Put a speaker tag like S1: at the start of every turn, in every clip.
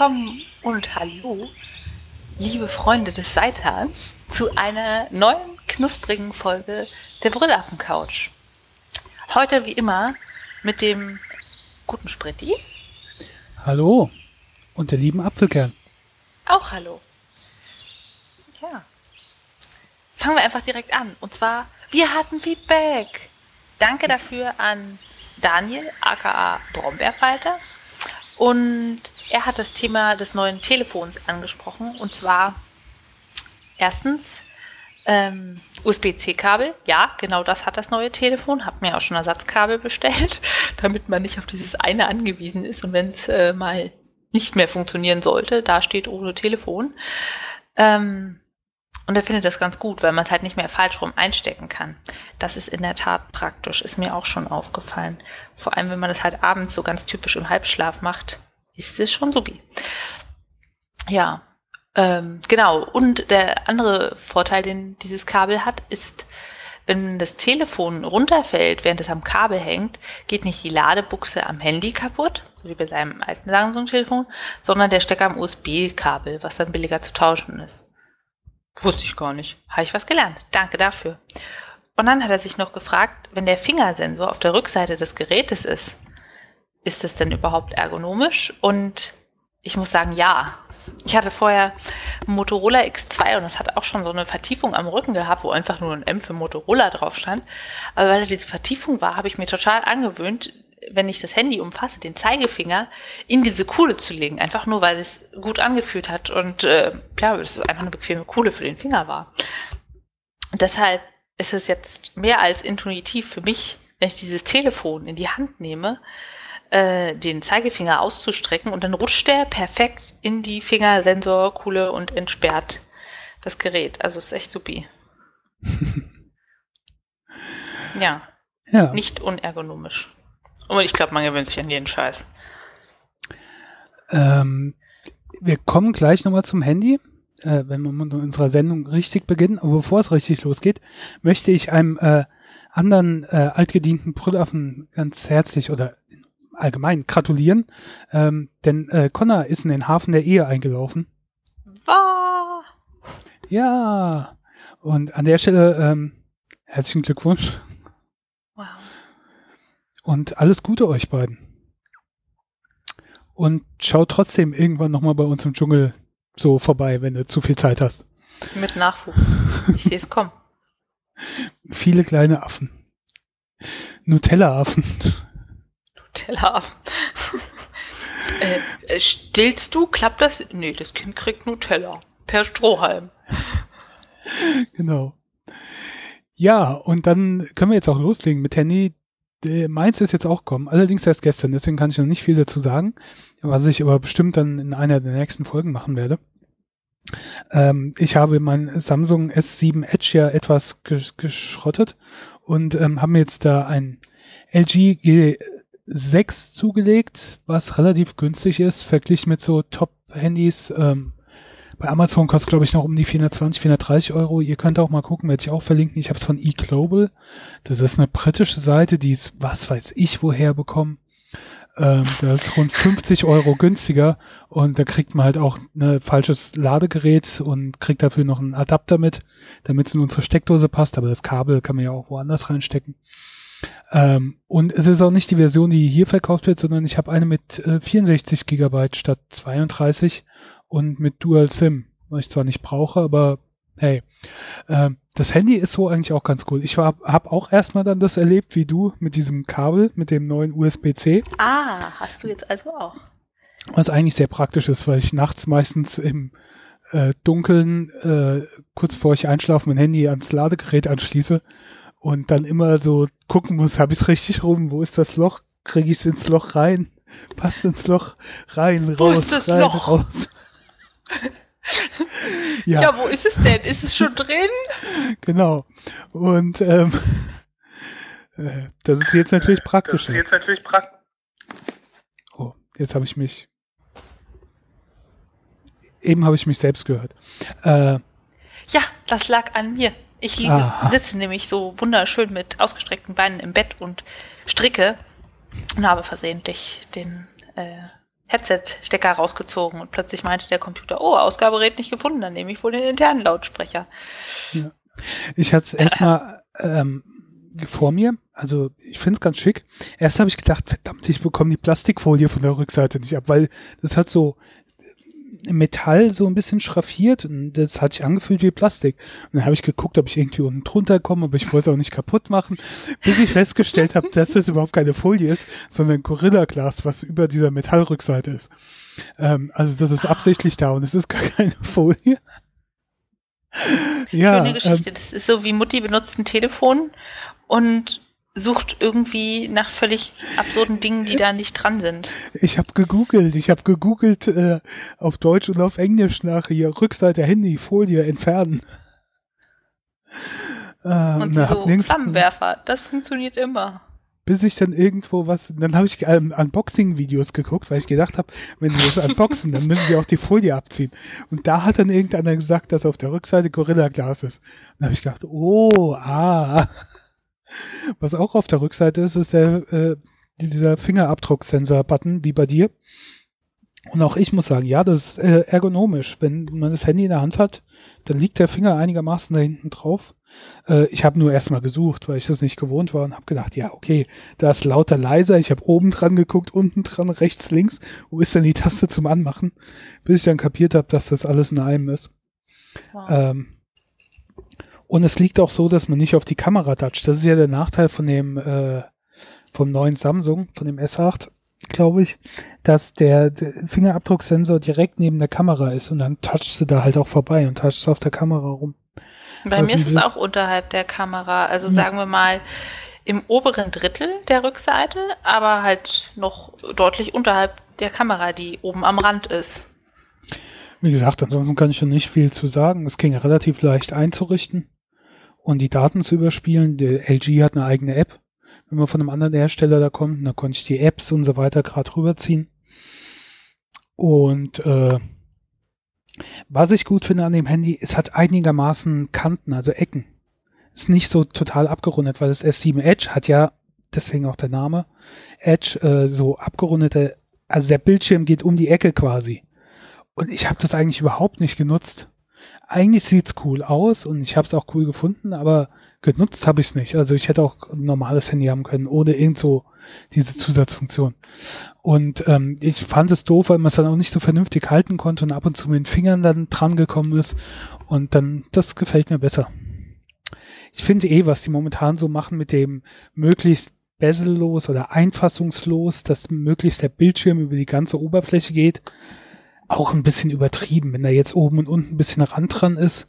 S1: Willkommen und hallo, liebe Freunde des Seithans, zu einer neuen knusprigen Folge der Brillaffen-Couch. Heute wie immer mit dem guten Spritti.
S2: Hallo. Und der lieben Apfelkern.
S1: Auch hallo. Ja. Fangen wir einfach direkt an. Und zwar, wir hatten Feedback. Danke dafür an Daniel, aka Brombeerfalter. Und er hat das Thema des neuen Telefons angesprochen. Und zwar erstens ähm, USB-C-Kabel. Ja, genau das hat das neue Telefon. Hab mir auch schon Ersatzkabel bestellt, damit man nicht auf dieses eine angewiesen ist. Und wenn es äh, mal nicht mehr funktionieren sollte, da steht ohne Telefon. Ähm, und er findet das ganz gut, weil man es halt nicht mehr falsch rum einstecken kann. Das ist in der Tat praktisch, ist mir auch schon aufgefallen. Vor allem, wenn man das halt abends so ganz typisch im Halbschlaf macht, ist es schon subi. Ja, ähm, genau. Und der andere Vorteil, den dieses Kabel hat, ist, wenn das Telefon runterfällt, während es am Kabel hängt, geht nicht die Ladebuchse am Handy kaputt, so wie bei seinem alten Samsung-Telefon, sondern der Stecker am USB-Kabel, was dann billiger zu tauschen ist. Wusste ich gar nicht. Habe ich was gelernt. Danke dafür. Und dann hat er sich noch gefragt, wenn der Fingersensor auf der Rückseite des Gerätes ist, ist das denn überhaupt ergonomisch? Und ich muss sagen, ja. Ich hatte vorher einen Motorola X2 und das hat auch schon so eine Vertiefung am Rücken gehabt, wo einfach nur ein M für Motorola drauf stand. Aber weil da diese Vertiefung war, habe ich mir total angewöhnt, wenn ich das Handy umfasse, den Zeigefinger in diese Kuhle zu legen. Einfach nur, weil es gut angefühlt hat und äh, ja, es ist einfach eine bequeme Kuhle für den Finger war. Und deshalb ist es jetzt mehr als intuitiv für mich, wenn ich dieses Telefon in die Hand nehme, äh, den Zeigefinger auszustrecken und dann rutscht der perfekt in die Fingersensorkuhle und entsperrt das Gerät. Also ist echt supi. ja. ja. Nicht unergonomisch. Und ich glaube, man gewöhnt sich an jeden Scheiß.
S2: Ähm, wir kommen gleich nochmal zum Handy, äh, wenn wir mit unserer Sendung richtig beginnen. Aber bevor es richtig losgeht, möchte ich einem äh, anderen äh, altgedienten Brüllaffen ganz herzlich oder allgemein gratulieren, ähm, denn äh, Connor ist in den Hafen der Ehe eingelaufen.
S1: Ah.
S2: Ja, und an der Stelle ähm, herzlichen Glückwunsch. Und alles Gute euch beiden. Und schau trotzdem irgendwann nochmal bei uns im Dschungel so vorbei, wenn du zu viel Zeit hast.
S1: Mit Nachwuchs. Ich sehe es kommen.
S2: Viele kleine Affen. Nutella-Affen.
S1: Nutella-Affen. äh, äh, stillst du? Klappt das? Nee, das Kind kriegt Nutella. Per Strohhalm.
S2: Genau. Ja, und dann können wir jetzt auch loslegen mit Handy. Meins ist jetzt auch kommen, allerdings erst gestern, deswegen kann ich noch nicht viel dazu sagen, was ich aber bestimmt dann in einer der nächsten Folgen machen werde. Ähm, ich habe mein Samsung S7 Edge ja etwas gesch geschrottet und ähm, habe mir jetzt da ein LG G6 zugelegt, was relativ günstig ist, verglichen mit so Top-Handys. Ähm, bei Amazon kostet, glaube ich, noch um die 420, 430 Euro. Ihr könnt auch mal gucken, werde ich auch verlinken. Ich habe es von eGlobal. Das ist eine britische Seite, die ist, was weiß ich, woher bekommen. Ähm, das ist rund 50 Euro günstiger und da kriegt man halt auch ein falsches Ladegerät und kriegt dafür noch einen Adapter mit, damit es in unsere Steckdose passt. Aber das Kabel kann man ja auch woanders reinstecken. Ähm, und es ist auch nicht die Version, die hier verkauft wird, sondern ich habe eine mit äh, 64 Gigabyte statt 32 und mit Dual SIM, was ich zwar nicht brauche, aber hey, äh, das Handy ist so eigentlich auch ganz cool. Ich habe auch erstmal dann das erlebt wie du mit diesem Kabel, mit dem neuen USB-C.
S1: Ah, hast du jetzt also auch.
S2: Was eigentlich sehr praktisch ist, weil ich nachts meistens im äh, Dunkeln, äh, kurz bevor ich einschlafe, mein Handy ans Ladegerät anschließe und dann immer so gucken muss, habe ich es richtig rum, wo ist das Loch, kriege ich es ins Loch rein, passt ins Loch rein, raus, wo ist das rein, Loch? raus.
S1: Ja. ja, wo ist es denn? Ist es schon drin?
S2: Genau. Und ähm, äh, das ist jetzt natürlich praktisch. Das
S1: ist jetzt natürlich praktisch.
S2: Oh, jetzt habe ich mich. Eben habe ich mich selbst gehört. Äh,
S1: ja, das lag an mir. Ich liege, Aha. sitze nämlich so wunderschön mit ausgestreckten Beinen im Bett und stricke und habe versehentlich den äh, Headset-Stecker rausgezogen und plötzlich meinte der Computer, oh, Ausgabegerät nicht gefunden, dann nehme ich wohl den internen Lautsprecher.
S2: Ja. Ich hatte es erstmal ähm, vor mir, also ich finde es ganz schick. Erst habe ich gedacht, verdammt, ich bekomme die Plastikfolie von der Rückseite nicht ab, weil das hat so Metall so ein bisschen schraffiert und das hat sich angefühlt wie Plastik. Und dann habe ich geguckt, ob ich irgendwie unten drunter komme, aber ich wollte es auch nicht kaputt machen, bis ich festgestellt habe, dass das überhaupt keine Folie ist, sondern Gorilla-Glas, was über dieser Metallrückseite ist. Ähm, also das ist absichtlich da und es ist gar keine Folie.
S1: ja, Schöne Geschichte. Ähm, das ist so wie Mutti benutzt ein Telefon und sucht irgendwie nach völlig absurden Dingen, die da nicht dran sind.
S2: Ich habe gegoogelt, ich habe gegoogelt äh, auf Deutsch und auf Englisch nach hier Rückseite Handy, Folie entfernen.
S1: Äh, und na, so Flammenwerfer, das funktioniert immer.
S2: Bis ich dann irgendwo was, dann habe ich ähm, Unboxing-Videos geguckt, weil ich gedacht habe, wenn sie das unboxen, dann müssen sie auch die Folie abziehen. Und da hat dann irgendeiner gesagt, dass auf der Rückseite Gorilla Glas ist. dann habe ich gedacht, oh, ah. Was auch auf der Rückseite ist, ist der, äh, dieser Fingerabdrucksensor-Button, wie bei dir. Und auch ich muss sagen, ja, das ist äh, ergonomisch. Wenn man das Handy in der Hand hat, dann liegt der Finger einigermaßen da hinten drauf. Äh, ich habe nur erstmal gesucht, weil ich das nicht gewohnt war und habe gedacht, ja, okay, da ist lauter leiser. Ich habe oben dran geguckt, unten dran, rechts, links. Wo ist denn die Taste zum Anmachen? Bis ich dann kapiert habe, dass das alles in einem ist. Wow. Ähm, und es liegt auch so, dass man nicht auf die Kamera toucht. Das ist ja der Nachteil von dem äh, vom neuen Samsung, von dem S8, glaube ich, dass der, der, Fingerabdrucksensor direkt neben der Kamera ist und dann touchst du da halt auch vorbei und touchst auf der Kamera rum.
S1: Bei mir ist es auch unterhalb der Kamera. Also ja. sagen wir mal im oberen Drittel der Rückseite, aber halt noch deutlich unterhalb der Kamera, die oben am Rand ist.
S2: Wie gesagt, ansonsten kann ich schon nicht viel zu sagen. Es ging relativ leicht einzurichten und die Daten zu überspielen. Der LG hat eine eigene App. Wenn man von einem anderen Hersteller da kommt, dann konnte ich die Apps und so weiter gerade rüberziehen. Und äh, was ich gut finde an dem Handy, es hat einigermaßen Kanten, also Ecken. Ist nicht so total abgerundet, weil das S7 Edge hat ja, deswegen auch der Name, Edge, äh, so abgerundete, also der Bildschirm geht um die Ecke quasi. Und ich habe das eigentlich überhaupt nicht genutzt eigentlich sieht's cool aus und ich habe es auch cool gefunden, aber genutzt habe ich es nicht. Also ich hätte auch ein normales Handy haben können, ohne irgend so diese Zusatzfunktion. Und ähm, ich fand es doof, weil man es dann auch nicht so vernünftig halten konnte und ab und zu mit den Fingern dann dran gekommen ist. Und dann, das gefällt mir besser. Ich finde eh, was die momentan so machen mit dem möglichst bezellos oder einfassungslos, dass möglichst der Bildschirm über die ganze Oberfläche geht, auch ein bisschen übertrieben, wenn da jetzt oben und unten ein bisschen Rand dran ist,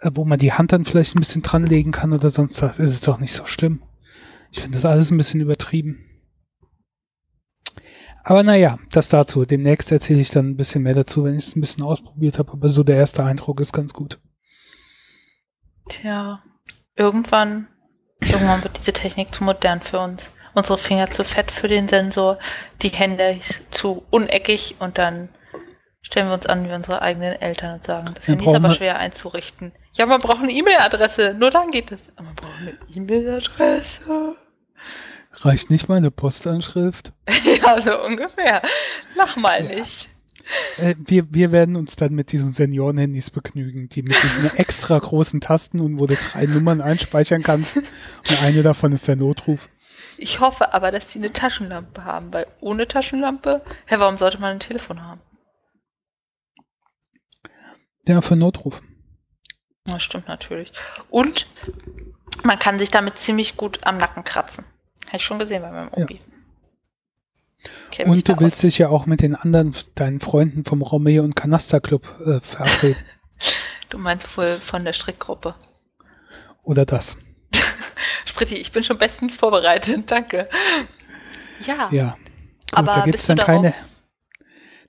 S2: äh, wo man die Hand dann vielleicht ein bisschen dranlegen kann oder sonst was, ist es doch nicht so schlimm. Ich finde das alles ein bisschen übertrieben. Aber naja, das dazu. Demnächst erzähle ich dann ein bisschen mehr dazu, wenn ich es ein bisschen ausprobiert habe. Aber so der erste Eindruck ist ganz gut.
S1: Tja, irgendwann, irgendwann wird diese Technik zu modern für uns. Unsere Finger zu fett für den Sensor, die Hände zu uneckig und dann stellen wir uns an wie unsere eigenen Eltern und sagen, das Handy ist aber schwer einzurichten. Ja, man braucht eine E-Mail-Adresse, nur dann geht es. Aber man braucht eine E-Mail-Adresse.
S2: Reicht nicht meine Postanschrift?
S1: ja, so ungefähr. Lach mal ja. nicht.
S2: Äh, wir, wir werden uns dann mit diesen Senioren-Handys begnügen, die mit diesen extra großen Tasten und wo du drei Nummern einspeichern kannst. Und eine davon ist der Notruf.
S1: Ich hoffe aber, dass die eine Taschenlampe haben, weil ohne Taschenlampe, hä, warum sollte man ein Telefon haben?
S2: Ja, für Notruf.
S1: Das stimmt natürlich. Und man kann sich damit ziemlich gut am Nacken kratzen. Habe ich schon gesehen bei meinem Obi.
S2: Ja. Und du willst aus. dich ja auch mit den anderen, deinen Freunden vom Romeo und Kanaster Club äh, verabreden.
S1: du meinst wohl von der Strickgruppe.
S2: Oder das.
S1: Spritti, ich bin schon bestens vorbereitet, danke. Ja.
S2: Ja. Gut, aber da gibt's dann keine,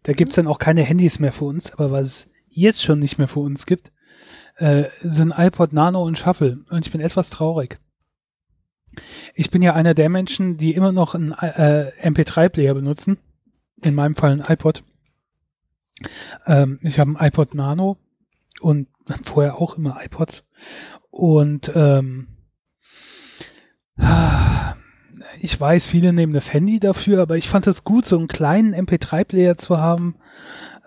S2: da gibt's dann auch keine Handys mehr für uns, aber was jetzt schon nicht mehr für uns gibt, äh, sind iPod Nano und Shuffle. Und ich bin etwas traurig. Ich bin ja einer der Menschen, die immer noch einen äh, MP3-Player benutzen. In meinem Fall ein iPod. Ähm, ich habe ein iPod Nano und vorher auch immer iPods. Und ähm, ich weiß, viele nehmen das Handy dafür, aber ich fand es gut, so einen kleinen MP3-Player zu haben,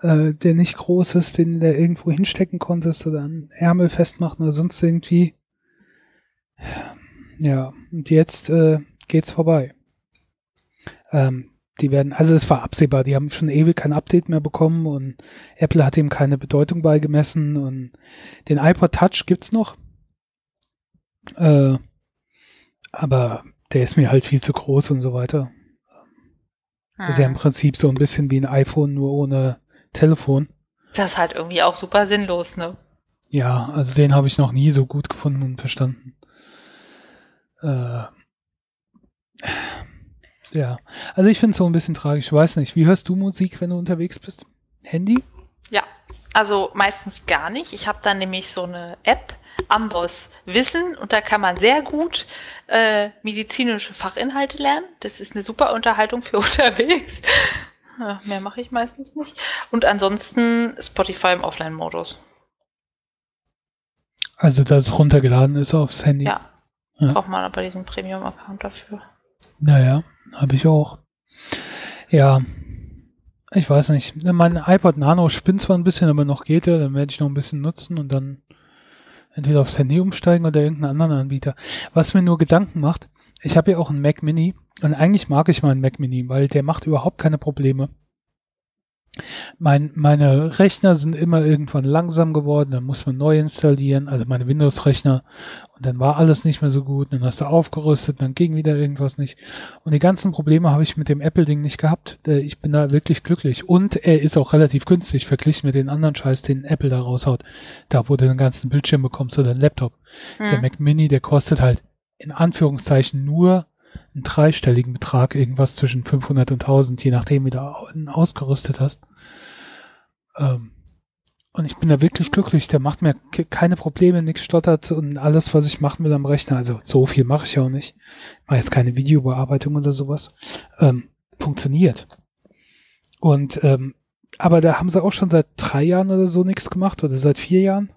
S2: äh, der nicht groß ist, den du da irgendwo hinstecken konntest oder an Ärmel festmachen oder sonst irgendwie. Ja, und jetzt äh, geht's vorbei. Ähm, die werden, also es war absehbar, die haben schon ewig kein Update mehr bekommen und Apple hat ihm keine Bedeutung beigemessen und den iPod Touch gibt's noch. Äh, aber der ist mir halt viel zu groß und so weiter. Das ist ja im ah. Prinzip so ein bisschen wie ein iPhone, nur ohne Telefon.
S1: Das ist halt irgendwie auch super sinnlos, ne?
S2: Ja, also den habe ich noch nie so gut gefunden und verstanden. Äh, ja, also ich finde es so ein bisschen tragisch. Ich weiß nicht, wie hörst du Musik, wenn du unterwegs bist? Handy?
S1: Ja, also meistens gar nicht. Ich habe dann nämlich so eine App, Amboss Wissen, und da kann man sehr gut äh, medizinische Fachinhalte lernen. Das ist eine super Unterhaltung für unterwegs. Ja, mehr mache ich meistens nicht. Und ansonsten Spotify im Offline-Modus.
S2: Also, dass es runtergeladen ist aufs Handy.
S1: Ja. ja. Braucht man aber diesen Premium-Account dafür.
S2: Naja, habe ich auch. Ja. Ich weiß nicht. Mein iPod Nano spinnt zwar ein bisschen, aber noch geht er. Dann werde ich noch ein bisschen nutzen und dann entweder aufs Handy umsteigen oder irgendeinen anderen Anbieter. Was mir nur Gedanken macht, ich habe ja auch einen Mac Mini und eigentlich mag ich meinen Mac Mini, weil der macht überhaupt keine Probleme. Mein, meine Rechner sind immer irgendwann langsam geworden, dann muss man neu installieren, also meine Windows-Rechner und dann war alles nicht mehr so gut, dann hast du aufgerüstet, dann ging wieder irgendwas nicht und die ganzen Probleme habe ich mit dem Apple-Ding nicht gehabt. Ich bin da wirklich glücklich und er ist auch relativ günstig verglichen mit den anderen Scheiß, den Apple da raushaut, da wo du den ganzen Bildschirm bekommst oder einen Laptop. Mhm. Der Mac Mini, der kostet halt in Anführungszeichen nur einen dreistelligen Betrag, irgendwas zwischen 500 und 1000, je nachdem, wie du ausgerüstet hast. Ähm, und ich bin da wirklich glücklich. Der macht mir keine Probleme, nichts stottert und alles, was ich machen will am Rechner, also so viel mache ich ja auch nicht, war jetzt keine Videobearbeitung oder sowas, ähm, funktioniert. Und ähm, aber da haben sie auch schon seit drei Jahren oder so nichts gemacht oder seit vier Jahren.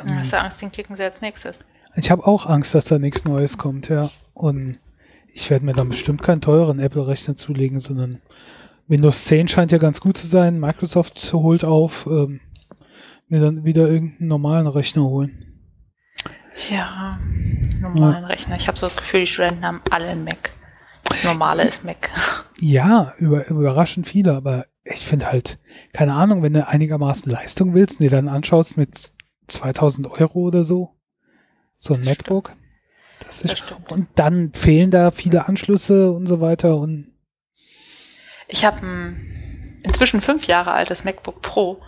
S1: Ähm, Hast du Angst, den klicken sie als nächstes?
S2: Ich habe auch Angst, dass da nichts Neues kommt, ja. Und ich werde mir dann bestimmt keinen teuren Apple-Rechner zulegen, sondern Windows 10 scheint ja ganz gut zu sein. Microsoft holt auf, ähm, mir dann wieder irgendeinen normalen Rechner holen.
S1: Ja, normalen ja. Rechner. Ich habe so das Gefühl, die Studenten haben alle einen Mac. Das normale ist Mac.
S2: Ja, über, überraschend viele, aber ich finde halt, keine Ahnung, wenn du einigermaßen Leistung willst und dir dann anschaust mit 2000 Euro oder so, so ein das MacBook. Stimmt. Das ist, das und dann fehlen da viele Anschlüsse und so weiter und
S1: ich habe ein inzwischen fünf Jahre altes MacBook Pro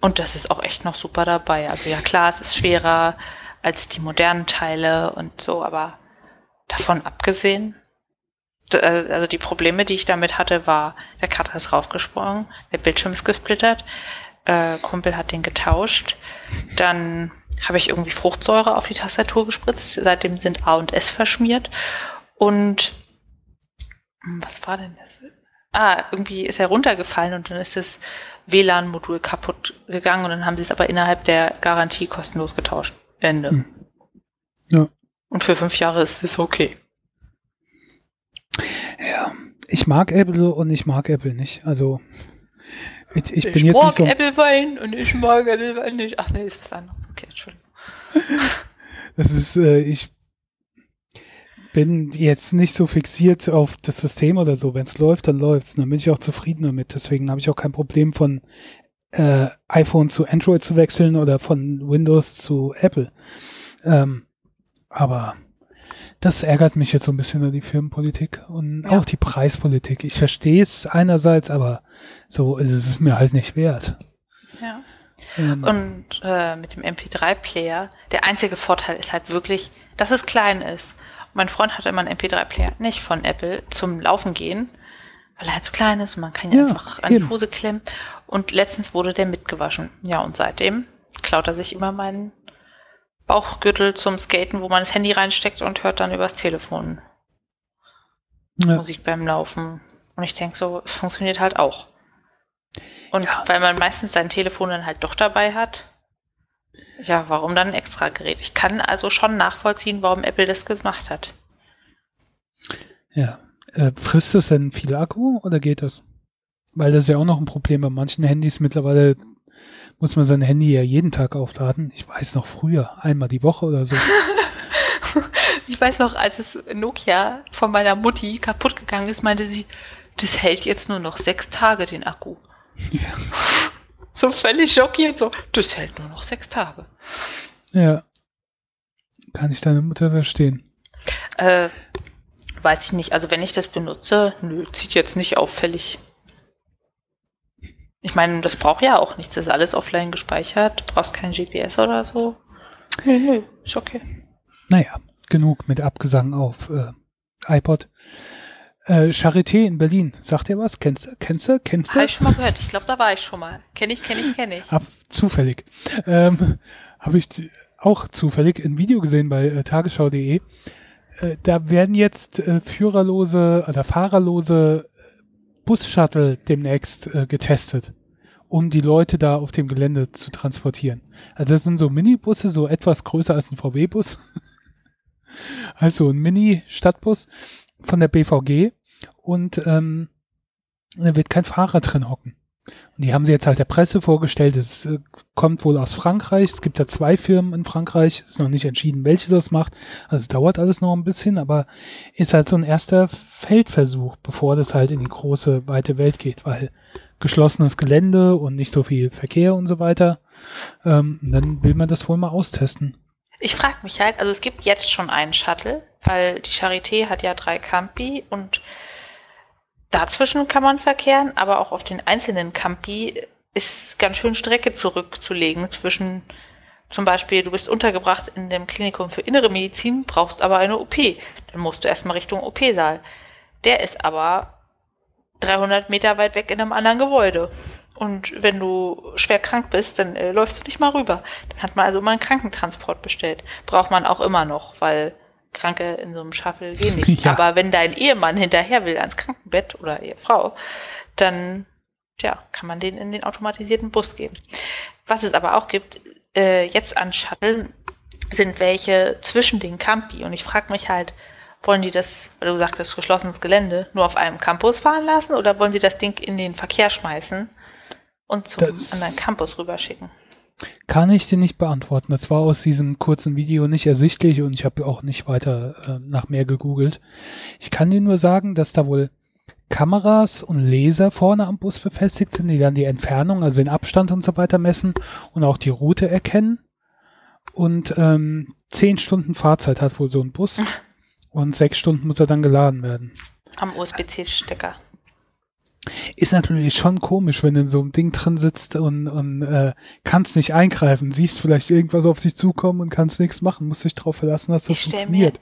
S1: und das ist auch echt noch super dabei. Also ja klar, es ist schwerer als die modernen Teile und so, aber davon abgesehen, äh, also die Probleme, die ich damit hatte, war, der Cutter ist raufgesprungen, der Bildschirm ist gesplittert, äh, Kumpel hat den getauscht, dann habe ich irgendwie Fruchtsäure auf die Tastatur gespritzt. Seitdem sind A und S verschmiert. Und hm, was war denn das? Ah, irgendwie ist er runtergefallen und dann ist das WLAN-Modul kaputt gegangen und dann haben sie es aber innerhalb der Garantie kostenlos getauscht. Ende. Hm. Ja. Und für fünf Jahre ist es okay.
S2: Ja, ich mag Apple und ich mag Apple nicht. Also ich, ich, ich bin
S1: jetzt
S2: nicht
S1: so. Wein und ich mag Wein nicht. Ach nee, ist was anderes. Okay, Entschuldigung.
S2: Das ist, äh, ich bin jetzt nicht so fixiert auf das System oder so. Wenn es läuft, dann läuft's. Dann bin ich auch zufrieden damit. Deswegen habe ich auch kein Problem von äh, iPhone zu Android zu wechseln oder von Windows zu Apple. Ähm, aber das ärgert mich jetzt so ein bisschen an die Firmenpolitik und ja. auch die Preispolitik. Ich verstehe es einerseits, aber so ist es mir halt nicht wert.
S1: Ja. Ähm. Und äh, mit dem MP3-Player, der einzige Vorteil ist halt wirklich, dass es klein ist. mein Freund hatte immer einen MP3-Player, nicht von Apple, zum Laufen gehen, weil er halt so klein ist und man kann ihn ja, einfach an die Hose klemmen. Und letztens wurde der mitgewaschen. Ja, und seitdem klaut er sich immer meinen Bauchgürtel zum Skaten, wo man das Handy reinsteckt und hört dann übers Telefon ja. Musik beim Laufen. Und ich denke so, es funktioniert halt auch. Und ja. weil man meistens sein Telefon dann halt doch dabei hat, ja, warum dann ein extra Gerät? Ich kann also schon nachvollziehen, warum Apple das gemacht hat.
S2: Ja. Äh, frisst das denn viel Akku oder geht das? Weil das ist ja auch noch ein Problem bei manchen Handys. Mittlerweile muss man sein Handy ja jeden Tag aufladen. Ich weiß noch früher, einmal die Woche oder so.
S1: ich weiß noch, als es Nokia von meiner Mutti kaputt gegangen ist, meinte sie, das hält jetzt nur noch sechs Tage den Akku. Ja. So völlig schockiert, so, das hält nur noch sechs Tage.
S2: Ja. Kann ich deine Mutter verstehen?
S1: Äh, weiß ich nicht. Also wenn ich das benutze, nö, zieht jetzt nicht auffällig. Ich meine, das braucht ja auch nichts. Das ist alles offline gespeichert. Du brauchst kein GPS oder so. Nö, nö, ist okay.
S2: Naja, genug mit Abgesang auf äh, iPod. Äh, Charité in Berlin, sagt ihr was? Kennst du? Kennst du? Kennst du?
S1: Habe ich schon mal gehört. Ich glaube, da war ich schon mal. Kenne ich, kenne ich, kenne ich.
S2: Ab, zufällig. Ähm, Habe ich auch zufällig ein Video gesehen bei äh, tagesschau.de. Äh, da werden jetzt äh, führerlose oder fahrerlose Bus-Shuttle demnächst äh, getestet, um die Leute da auf dem Gelände zu transportieren. Also das sind so Minibusse, so etwas größer als ein VW-Bus. also ein Mini-Stadtbus von der BVG und ähm, da wird kein Fahrer drin hocken. Und die haben sie jetzt halt der Presse vorgestellt. Es äh, kommt wohl aus Frankreich. Es gibt da zwei Firmen in Frankreich. Es ist noch nicht entschieden, welche das macht. Also dauert alles noch ein bisschen, aber ist halt so ein erster Feldversuch, bevor das halt in die große, weite Welt geht, weil geschlossenes Gelände und nicht so viel Verkehr und so weiter. Ähm, dann will man das wohl mal austesten.
S1: Ich frage mich halt, also es gibt jetzt schon einen Shuttle, weil die Charité hat ja drei Campi und dazwischen kann man verkehren, aber auch auf den einzelnen Campi ist ganz schön Strecke zurückzulegen zwischen zum Beispiel, du bist untergebracht in dem Klinikum für innere Medizin, brauchst aber eine OP. Dann musst du erstmal Richtung OP-Saal. Der ist aber 300 Meter weit weg in einem anderen Gebäude. Und wenn du schwer krank bist, dann äh, läufst du nicht mal rüber. Dann hat man also immer einen Krankentransport bestellt. Braucht man auch immer noch, weil Kranke in so einem Shuffle gehen nicht. Ja. Aber wenn dein Ehemann hinterher will ans Krankenbett oder Ehefrau, dann ja, kann man den in den automatisierten Bus geben. Was es aber auch gibt, äh, jetzt an Shuttle, sind welche zwischen den Campi. Und ich frage mich halt, wollen die das, weil du sagtest, geschlossenes Gelände, nur auf einem Campus fahren lassen oder wollen sie das Ding in den Verkehr schmeißen? und zum das anderen Campus rüberschicken?
S2: Kann ich dir nicht beantworten. Das war aus diesem kurzen Video nicht ersichtlich und ich habe auch nicht weiter äh, nach mehr gegoogelt. Ich kann dir nur sagen, dass da wohl Kameras und Laser vorne am Bus befestigt sind, die dann die Entfernung, also den Abstand und so weiter messen und auch die Route erkennen. Und ähm, zehn Stunden Fahrzeit hat wohl so ein Bus und sechs Stunden muss er dann geladen werden.
S1: Am USB-C-Stecker.
S2: Ist natürlich schon komisch, wenn du in so einem Ding drin sitzt und, und äh, kannst nicht eingreifen, siehst vielleicht irgendwas auf dich zukommen und kannst nichts machen, musst dich darauf verlassen, dass das funktioniert.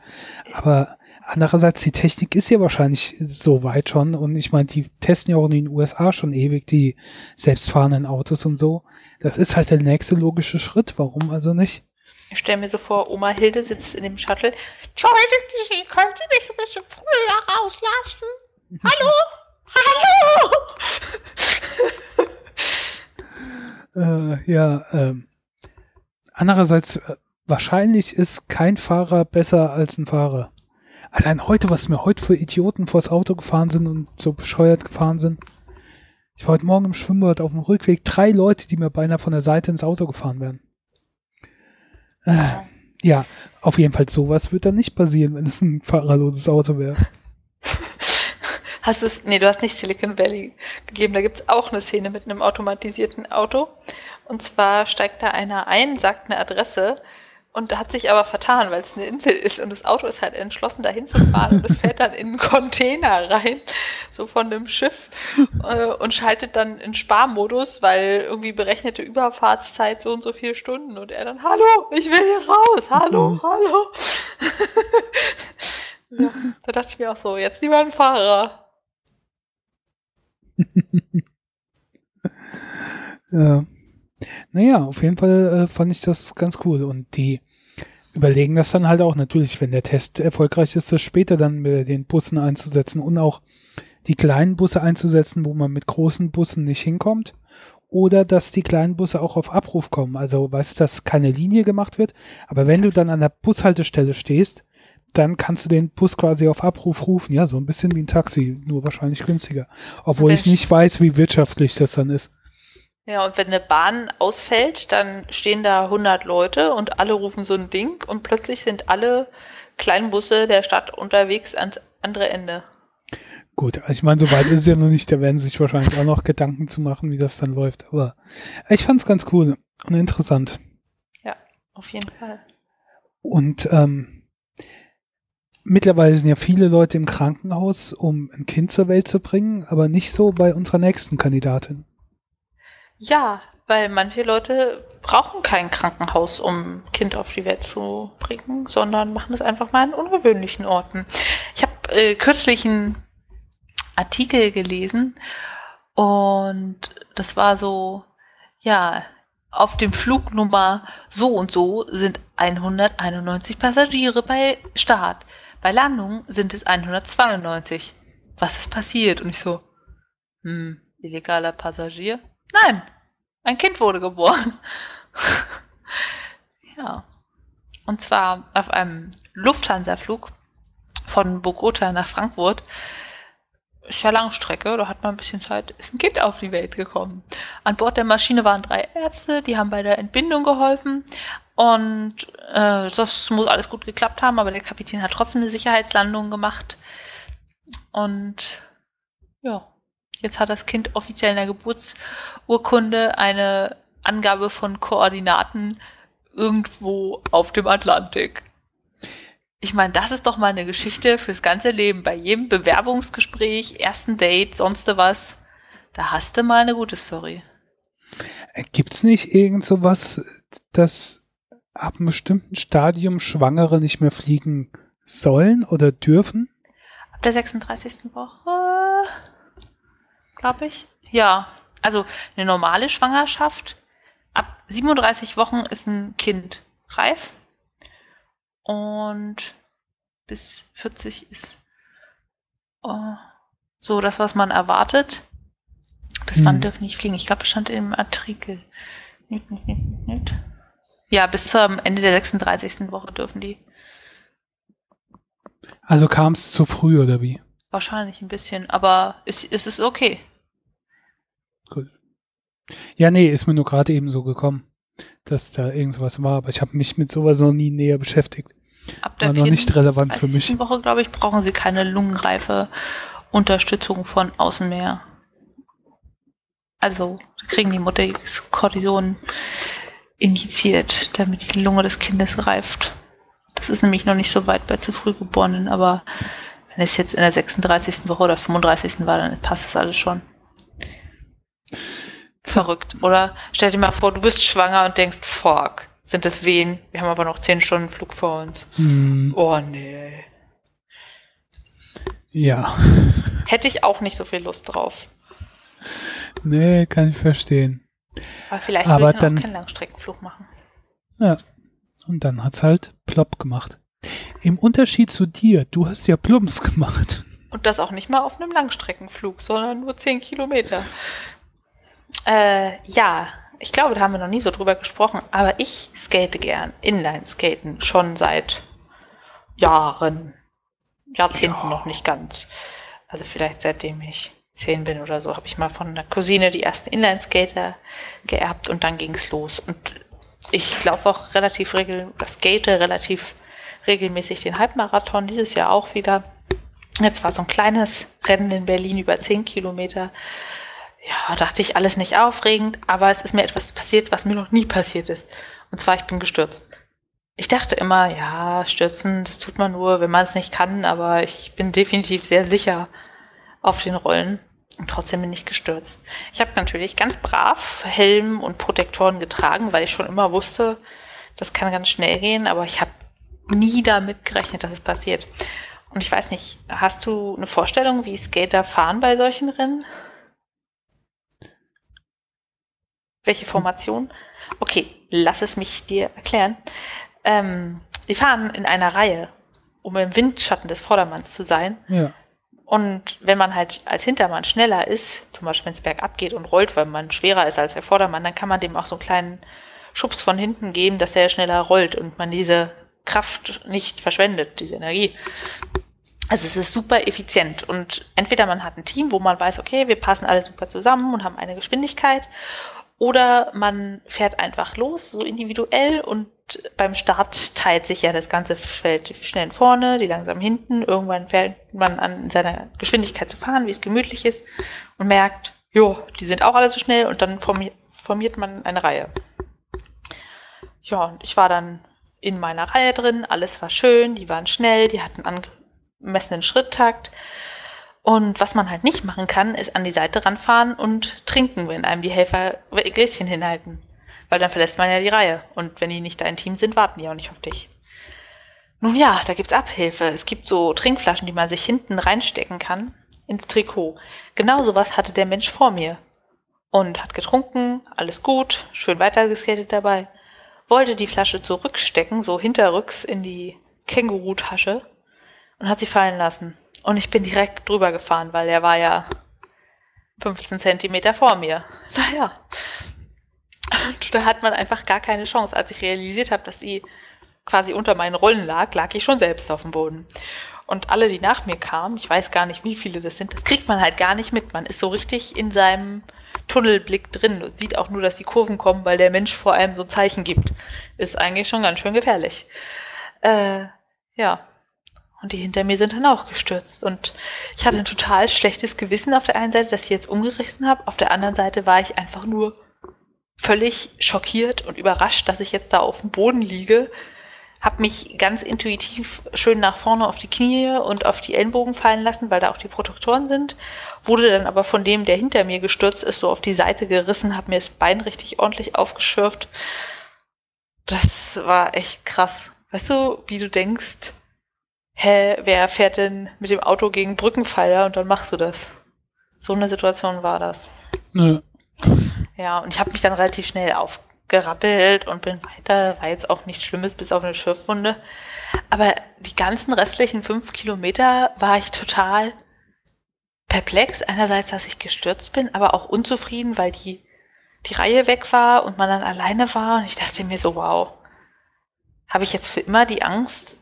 S2: Aber andererseits, die Technik ist ja wahrscheinlich so weit schon und ich meine, die testen ja auch in den USA schon ewig die selbstfahrenden Autos und so. Das ist halt der nächste logische Schritt. Warum also nicht?
S1: Ich stelle mir so vor, Oma Hilde sitzt in dem Shuttle. Entschuldigen Sie, können Sie mich ein bisschen früher rauslassen? Hallo?
S2: Hallo! äh, ja, ähm, andererseits, äh, wahrscheinlich ist kein Fahrer besser als ein Fahrer. Allein heute, was mir heute für Idioten vors Auto gefahren sind und so bescheuert gefahren sind. Ich war heute Morgen im Schwimmbad auf dem Rückweg drei Leute, die mir beinahe von der Seite ins Auto gefahren werden. Äh, ja, auf jeden Fall sowas wird dann nicht passieren, wenn es ein fahrerloses Auto wäre.
S1: Hast du es, nee, du hast nicht Silicon Valley gegeben, da gibt's auch eine Szene mit einem automatisierten Auto. Und zwar steigt da einer ein, sagt eine Adresse und hat sich aber vertan, weil es eine Insel ist und das Auto ist halt entschlossen, dahin zu fahren und es fährt dann in einen Container rein, so von einem Schiff äh, und schaltet dann in Sparmodus, weil irgendwie berechnete Überfahrtszeit so und so vier Stunden und er dann, hallo, ich will hier raus, hallo, mhm. hallo. ja, da dachte ich mir auch so, jetzt lieber ein Fahrer.
S2: ja. Naja, auf jeden Fall äh, fand ich das ganz cool. Und die überlegen das dann halt auch natürlich, wenn der Test erfolgreich ist, das später dann mit den Bussen einzusetzen und auch die kleinen Busse einzusetzen, wo man mit großen Bussen nicht hinkommt. Oder dass die kleinen Busse auch auf Abruf kommen. Also weißt du, dass keine Linie gemacht wird. Aber wenn du dann an der Bushaltestelle stehst, dann kannst du den Bus quasi auf Abruf rufen. Ja, so ein bisschen wie ein Taxi, nur wahrscheinlich günstiger. Obwohl ich nicht weiß, wie wirtschaftlich das dann ist.
S1: Ja, und wenn eine Bahn ausfällt, dann stehen da 100 Leute und alle rufen so ein Ding und plötzlich sind alle kleinen Busse der Stadt unterwegs ans andere Ende.
S2: Gut, also ich meine, so weit ist es ja noch nicht, da werden sich wahrscheinlich auch noch Gedanken zu machen, wie das dann läuft. Aber ich fand es ganz cool und interessant.
S1: Ja, auf jeden Fall.
S2: Und ähm, mittlerweile sind ja viele Leute im Krankenhaus, um ein Kind zur Welt zu bringen, aber nicht so bei unserer nächsten Kandidatin.
S1: Ja, weil manche Leute brauchen kein Krankenhaus, um ein Kind auf die Welt zu bringen, sondern machen es einfach mal an ungewöhnlichen Orten. Ich habe äh, kürzlich einen Artikel gelesen und das war so, ja, auf dem Flugnummer so und so sind 191 Passagiere bei Start. Bei Landung sind es 192. Was ist passiert? Und ich so, hm, illegaler Passagier? Nein, ein Kind wurde geboren. ja. Und zwar auf einem Lufthansa-Flug von Bogota nach Frankfurt. Ist ja Langstrecke, da hat man ein bisschen Zeit, ist ein Kind auf die Welt gekommen. An Bord der Maschine waren drei Ärzte, die haben bei der Entbindung geholfen. Und äh, das muss alles gut geklappt haben, aber der Kapitän hat trotzdem eine Sicherheitslandung gemacht. Und ja, Jetzt hat das Kind offiziell in der Geburtsurkunde eine Angabe von Koordinaten irgendwo auf dem Atlantik. Ich meine, das ist doch mal eine Geschichte fürs ganze Leben. Bei jedem Bewerbungsgespräch, ersten Date, sonst was, da hast du mal eine gute Story.
S2: Gibt's nicht irgend so was, dass ab einem bestimmten Stadium Schwangere nicht mehr fliegen sollen oder dürfen?
S1: Ab der 36. Woche? glaube ich. Ja, also eine normale Schwangerschaft. Ab 37 Wochen ist ein Kind reif. Und bis 40 ist oh, so das, was man erwartet. Bis hm. wann dürfen die fliegen? Ich glaube, es stand im Artikel. Nicht, nicht, nicht, nicht. Ja, bis zum Ende der 36. Woche dürfen die.
S2: Also kam es zu früh oder wie?
S1: Wahrscheinlich ein bisschen, aber es, es ist okay.
S2: Cool. Ja, nee, ist mir nur gerade eben so gekommen, dass da irgendwas war, aber ich habe mich mit sowas noch nie näher beschäftigt.
S1: Ab der
S2: war noch nicht relevant für mich.
S1: Woche, glaube ich, brauchen sie keine lungenreife Unterstützung von außen mehr. Also kriegen die Mutter Cortison injiziert, damit die Lunge des Kindes reift. Das ist nämlich noch nicht so weit bei zu früh Geborenen, aber wenn es jetzt in der 36. Woche oder 35. war, dann passt das alles schon. Verrückt. Oder stell dir mal vor, du bist schwanger und denkst, fuck, sind das Wehen? Wir haben aber noch 10 Stunden Flug vor uns.
S2: Hm.
S1: Oh nee.
S2: Ja.
S1: Hätte ich auch nicht so viel Lust drauf.
S2: Nee, kann ich verstehen.
S1: Aber vielleicht aber würde ich dann auch keinen Langstreckenflug machen.
S2: Ja. Und dann hat's halt plopp gemacht. Im Unterschied zu dir, du hast ja Plumps gemacht.
S1: Und das auch nicht mal auf einem Langstreckenflug, sondern nur 10 Kilometer. Äh, ja, ich glaube, da haben wir noch nie so drüber gesprochen, aber ich skate gern. Inline-Skaten schon seit Jahren. Jahrzehnten ja. noch nicht ganz. Also vielleicht seitdem ich zehn bin oder so, habe ich mal von einer Cousine die ersten Inline-Skater geerbt und dann ging es los. Und ich laufe auch relativ regel, oder skate relativ regelmäßig den Halbmarathon, dieses Jahr auch wieder. Jetzt war so ein kleines Rennen in Berlin über zehn Kilometer ja, dachte ich, alles nicht aufregend, aber es ist mir etwas passiert, was mir noch nie passiert ist. Und zwar, ich bin gestürzt. Ich dachte immer, ja, stürzen, das tut man nur, wenn man es nicht kann, aber ich bin definitiv sehr sicher auf den Rollen. Und trotzdem bin ich gestürzt. Ich habe natürlich ganz brav Helm und Protektoren getragen, weil ich schon immer wusste, das kann ganz schnell gehen, aber ich habe nie damit gerechnet, dass es passiert. Und ich weiß nicht, hast du eine Vorstellung, wie Skater fahren bei solchen Rennen? Welche Formation? Okay, lass es mich dir erklären. Ähm, die fahren in einer Reihe, um im Windschatten des Vordermanns zu sein.
S2: Ja.
S1: Und wenn man halt als Hintermann schneller ist, zum Beispiel wenn es bergab geht und rollt, weil man schwerer ist als der Vordermann, dann kann man dem auch so einen kleinen Schubs von hinten geben, dass er schneller rollt und man diese Kraft nicht verschwendet, diese Energie. Also es ist super effizient und entweder man hat ein Team, wo man weiß, okay, wir passen alle super zusammen und haben eine Geschwindigkeit oder man fährt einfach los, so individuell und beim Start teilt sich ja das ganze Feld schnell vorne, die langsam hinten. Irgendwann fährt man an seiner Geschwindigkeit zu fahren, wie es gemütlich ist und merkt, jo, die sind auch alle so schnell und dann formiert, formiert man eine Reihe. Ja, und ich war dann in meiner Reihe drin, alles war schön, die waren schnell, die hatten angemessenen Schritttakt und was man halt nicht machen kann, ist an die Seite ranfahren und trinken, wenn einem die Helfer Gläschen hinhalten. Weil dann verlässt man ja die Reihe. Und wenn die nicht dein Team sind, warten die auch nicht auf dich. Nun ja, da gibt's Abhilfe. Es gibt so Trinkflaschen, die man sich hinten reinstecken kann ins Trikot. Genau sowas hatte der Mensch vor mir. Und hat getrunken, alles gut, schön weitergeskatet dabei. Wollte die Flasche zurückstecken, so hinterrücks in die Känguru-Tasche und hat sie fallen lassen. Und ich bin direkt drüber gefahren, weil er war ja 15 Zentimeter vor mir. Naja. Und da hat man einfach gar keine Chance. Als ich realisiert habe, dass sie quasi unter meinen Rollen lag, lag ich schon selbst auf dem Boden. Und alle, die nach mir kamen, ich weiß gar nicht, wie viele das sind, das kriegt man halt gar nicht mit. Man ist so richtig in seinem Tunnelblick drin und sieht auch nur, dass die Kurven kommen, weil der Mensch vor allem so Zeichen gibt. Ist eigentlich schon ganz schön gefährlich. Äh, ja, und die hinter mir sind dann auch gestürzt. Und ich hatte ein total schlechtes Gewissen auf der einen Seite, dass ich jetzt umgerissen habe. Auf der anderen Seite war ich einfach nur völlig schockiert und überrascht, dass ich jetzt da auf dem Boden liege. Hab mich ganz intuitiv schön nach vorne auf die Knie und auf die Ellenbogen fallen lassen, weil da auch die Protektoren sind. Wurde dann aber von dem, der hinter mir gestürzt ist, so auf die Seite gerissen, hab mir das Bein richtig ordentlich aufgeschürft. Das war echt krass. Weißt du, wie du denkst, hä, wer fährt denn mit dem Auto gegen Brückenpfeiler und dann machst du das? So eine Situation war das. Ja, ja und ich habe mich dann relativ schnell aufgerappelt und bin weiter. War jetzt auch nichts Schlimmes, bis auf eine Schürfwunde. Aber die ganzen restlichen fünf Kilometer war ich total perplex. Einerseits, dass ich gestürzt bin, aber auch unzufrieden, weil die, die Reihe weg war und man dann alleine war. Und ich dachte mir so, wow, habe ich jetzt für immer die Angst,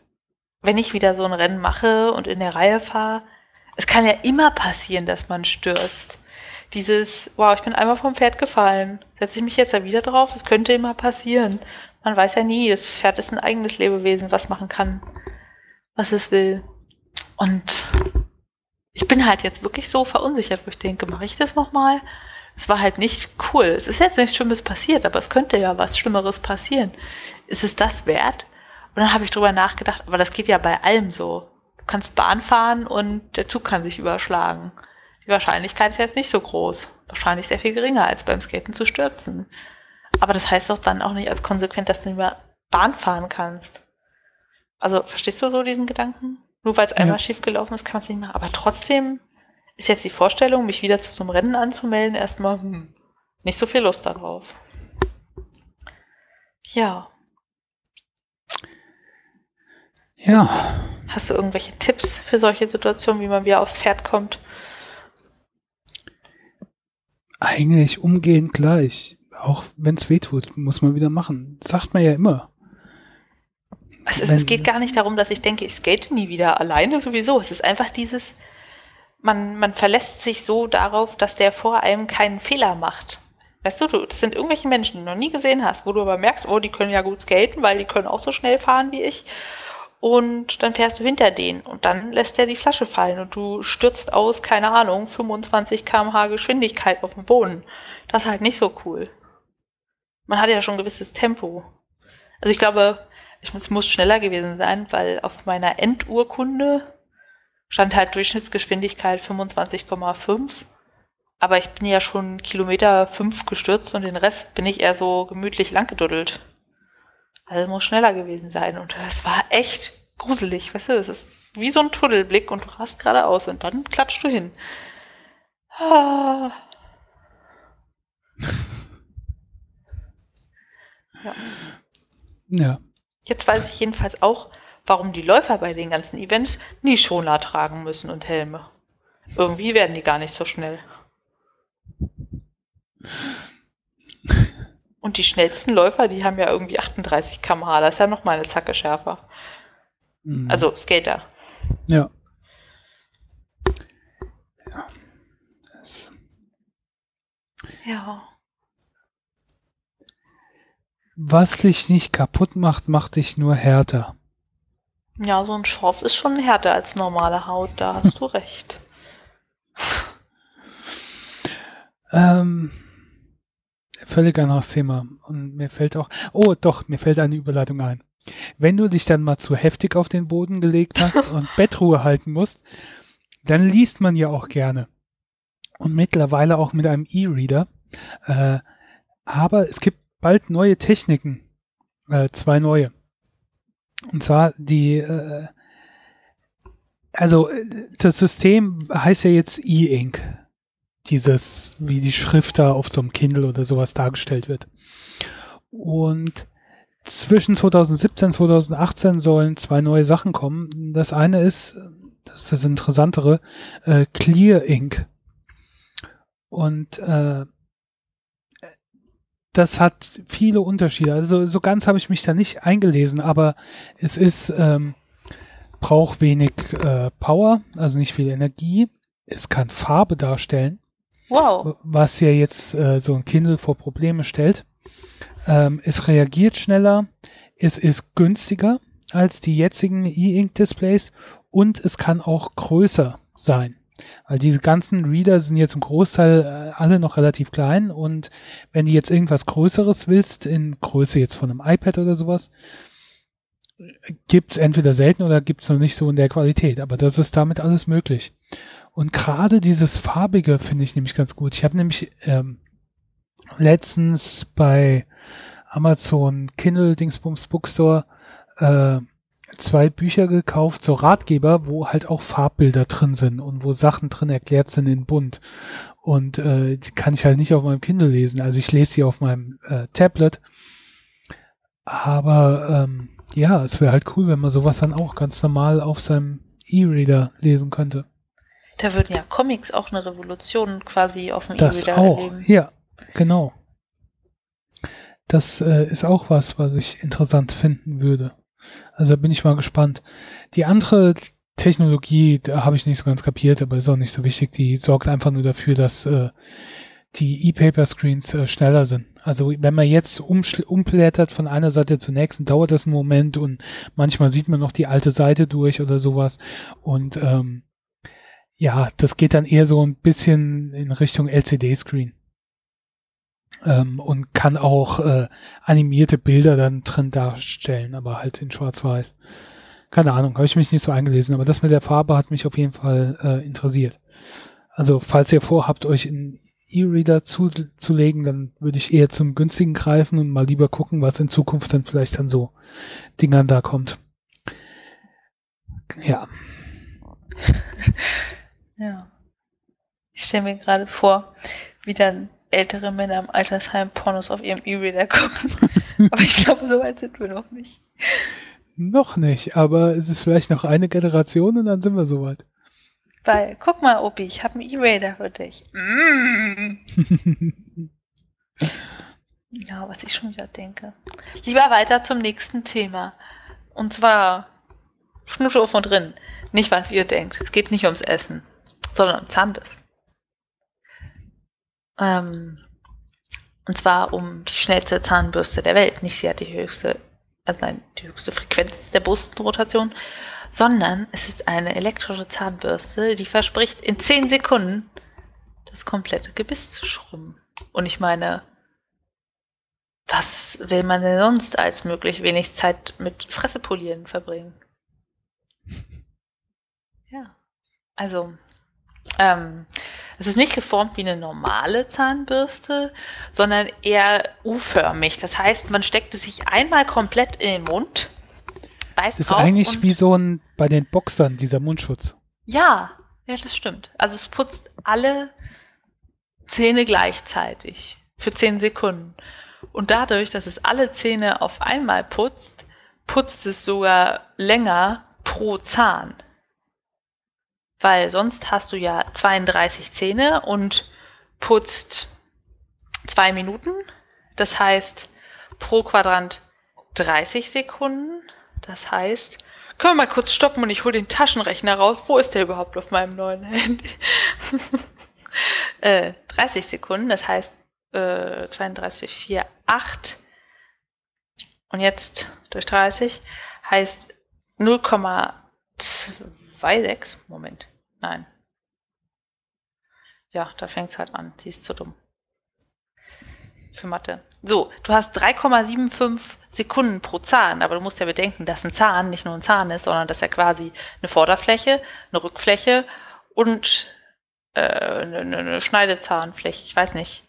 S1: wenn ich wieder so ein Rennen mache und in der Reihe fahre, es kann ja immer passieren, dass man stürzt. Dieses, wow, ich bin einmal vom Pferd gefallen, setze ich mich jetzt da wieder drauf, es könnte immer passieren. Man weiß ja nie, das Pferd ist ein eigenes Lebewesen, was machen kann, was es will. Und ich bin halt jetzt wirklich so verunsichert, wo ich denke, mache ich das nochmal? Es war halt nicht cool. Es ist jetzt nichts Schlimmes passiert, aber es könnte ja was Schlimmeres passieren. Ist es das wert? Und dann habe ich drüber nachgedacht, aber das geht ja bei allem so. Du kannst Bahn fahren und der Zug kann sich überschlagen. Die Wahrscheinlichkeit ist jetzt nicht so groß. Wahrscheinlich sehr viel geringer, als beim Skaten zu stürzen. Aber das heißt doch dann auch nicht als konsequent, dass du nicht mehr Bahn fahren kannst. Also, verstehst du so diesen Gedanken? Nur weil es einmal ja. schief gelaufen ist, kann man es nicht mehr. Aber trotzdem ist jetzt die Vorstellung, mich wieder zu so einem Rennen anzumelden, erstmal hm, nicht so viel Lust darauf. Ja.
S2: Ja.
S1: Hast du irgendwelche Tipps für solche Situationen, wie man wieder aufs Pferd kommt?
S2: Eigentlich umgehend gleich. Auch wenn es weh tut, muss man wieder machen. Das sagt man ja immer.
S1: Es, ist, es geht gar nicht darum, dass ich denke, ich skate nie wieder alleine sowieso. Es ist einfach dieses, man, man verlässt sich so darauf, dass der vor einem keinen Fehler macht. Weißt du, du, das sind irgendwelche Menschen, die du noch nie gesehen hast, wo du aber merkst, oh, die können ja gut skaten, weil die können auch so schnell fahren wie ich und dann fährst du hinter denen und dann lässt er die Flasche fallen und du stürzt aus, keine Ahnung, 25 kmh Geschwindigkeit auf den Boden. Das ist halt nicht so cool. Man hat ja schon ein gewisses Tempo. Also ich glaube, es muss schneller gewesen sein, weil auf meiner Endurkunde stand halt Durchschnittsgeschwindigkeit 25,5. Aber ich bin ja schon Kilometer 5 gestürzt und den Rest bin ich eher so gemütlich langgeduddelt. Also muss schneller gewesen sein. Und das war echt gruselig. Weißt du, das ist wie so ein Tunnelblick und du rast geradeaus und dann klatscht du hin. Ah. Ja.
S2: ja.
S1: Jetzt weiß ich jedenfalls auch, warum die Läufer bei den ganzen Events nie Schoner tragen müssen und Helme. Irgendwie werden die gar nicht so schnell. Und die schnellsten Läufer, die haben ja irgendwie 38 km/h. Das ist ja noch mal eine Zacke schärfer. Mhm. Also Skater.
S2: Ja.
S1: Ja. Das. Ja.
S2: Was dich nicht kaputt macht, macht dich nur härter.
S1: Ja, so ein Schorf ist schon härter als normale Haut, da hast du recht.
S2: ähm, völlig anderes Thema. Und mir fällt auch, oh doch, mir fällt eine Überleitung ein. Wenn du dich dann mal zu heftig auf den Boden gelegt hast und Bettruhe halten musst, dann liest man ja auch gerne. Und mittlerweile auch mit einem E-Reader. Äh, aber es gibt bald neue Techniken. Äh, zwei neue. Und zwar die, äh, also das System heißt ja jetzt E-Ink. Dieses, wie die Schrift da auf so einem Kindle oder sowas dargestellt wird. Und zwischen 2017 und 2018 sollen zwei neue Sachen kommen. Das eine ist, das ist das Interessantere, äh, Clear Ink. Und äh, das hat viele Unterschiede. Also so ganz habe ich mich da nicht eingelesen, aber es ist ähm, braucht wenig äh, Power, also nicht viel Energie. Es kann Farbe darstellen.
S1: Wow.
S2: Was ja jetzt äh, so ein Kindle vor Probleme stellt. Ähm, es reagiert schneller. Es ist günstiger als die jetzigen E-Ink-Displays und es kann auch größer sein. Weil diese ganzen Reader sind jetzt im Großteil äh, alle noch relativ klein und wenn du jetzt irgendwas Größeres willst, in Größe jetzt von einem iPad oder sowas, gibt es entweder selten oder gibt es noch nicht so in der Qualität. Aber das ist damit alles möglich. Und gerade dieses farbige finde ich nämlich ganz gut. Ich habe nämlich ähm, letztens bei Amazon Kindle Dingsbums Bookstore äh, zwei Bücher gekauft, so Ratgeber, wo halt auch Farbbilder drin sind und wo Sachen drin erklärt sind in bunt. Und äh, die kann ich halt nicht auf meinem Kindle lesen. Also ich lese sie auf meinem äh, Tablet. Aber ähm, ja, es wäre halt cool, wenn man sowas dann auch ganz normal auf seinem E-Reader lesen könnte.
S1: Da würden ja Comics auch eine Revolution quasi auf dem
S2: E-Reader erleben. Ja, genau. Das äh, ist auch was, was ich interessant finden würde. Also bin ich mal gespannt. Die andere Technologie, da habe ich nicht so ganz kapiert, aber ist auch nicht so wichtig. Die sorgt einfach nur dafür, dass äh, die E-Paper-Screens äh, schneller sind. Also wenn man jetzt umblättert von einer Seite zur nächsten, dauert das einen Moment und manchmal sieht man noch die alte Seite durch oder sowas. Und ähm, ja, das geht dann eher so ein bisschen in Richtung LCD-Screen ähm, und kann auch äh, animierte Bilder dann drin darstellen, aber halt in Schwarz-Weiß. Keine Ahnung, habe ich mich nicht so eingelesen, aber das mit der Farbe hat mich auf jeden Fall äh, interessiert. Also falls ihr vorhabt, euch in E-Reader zuzulegen, dann würde ich eher zum günstigen greifen und mal lieber gucken, was in Zukunft dann vielleicht dann so Dingern da kommt. Ja.
S1: ja. Ich stelle mir gerade vor, wie dann ältere Männer im Altersheim Pornos auf ihrem E-Reader gucken. aber ich glaube, so weit sind wir noch nicht.
S2: Noch nicht, aber es ist vielleicht noch eine Generation und dann sind wir soweit.
S1: Weil, guck mal, Opi, ich habe einen E-Reader für dich. Mm. ja, was ich schon wieder denke. Lieber weiter zum nächsten Thema. Und zwar Schnusche von drin. Nicht, was ihr denkt. Es geht nicht ums Essen, sondern Zahnbiss. Ähm, und zwar um die schnellste Zahnbürste der Welt. Nicht sie hat die höchste, also nein, die höchste Frequenz der Brustenrotation, sondern es ist eine elektrische Zahnbürste, die verspricht, in 10 Sekunden das komplette Gebiss zu schrubben. Und ich meine, was will man denn sonst als möglich wenig Zeit mit Fressepolieren verbringen? Ja. Also, ähm, es ist nicht geformt wie eine normale Zahnbürste, sondern eher U-förmig. Das heißt, man steckt es sich einmal komplett in den Mund,
S2: beißt ist eigentlich wie so ein bei den Boxern, dieser Mundschutz.
S1: Ja, ja, das stimmt. Also es putzt alle Zähne gleichzeitig für zehn Sekunden. Und dadurch, dass es alle Zähne auf einmal putzt, putzt es sogar länger pro Zahn. Weil sonst hast du ja 32 Zähne und putzt zwei Minuten. Das heißt, pro Quadrant 30 Sekunden. Das heißt, können wir mal kurz stoppen und ich hole den Taschenrechner raus. Wo ist der überhaupt auf meinem neuen Handy? äh, 30 Sekunden, das heißt äh, 32, 4, 8. Und jetzt durch 30 heißt 0,26. Moment, nein. Ja, da fängt es halt an. Sie ist zu dumm. Für Mathe. So, du hast 3,75 Sekunden pro Zahn, aber du musst ja bedenken, dass ein Zahn nicht nur ein Zahn ist, sondern dass er quasi eine Vorderfläche, eine Rückfläche und äh, eine, eine Schneidezahnfläche, ich weiß nicht.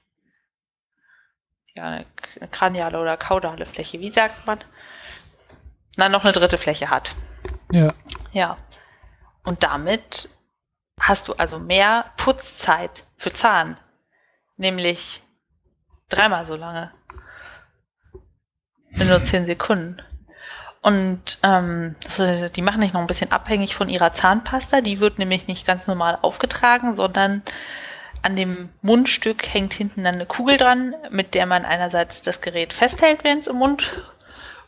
S1: Ja, eine, eine kraniale oder kaudale Fläche, wie sagt man? Na, noch eine dritte Fläche hat.
S2: Ja.
S1: Ja. Und damit hast du also mehr Putzzeit für Zahn. Nämlich dreimal so lange. In nur zehn Sekunden. Und ähm, die machen dich noch ein bisschen abhängig von ihrer Zahnpasta. Die wird nämlich nicht ganz normal aufgetragen, sondern an dem Mundstück hängt hinten dann eine Kugel dran, mit der man einerseits das Gerät festhält, wenn es im Mund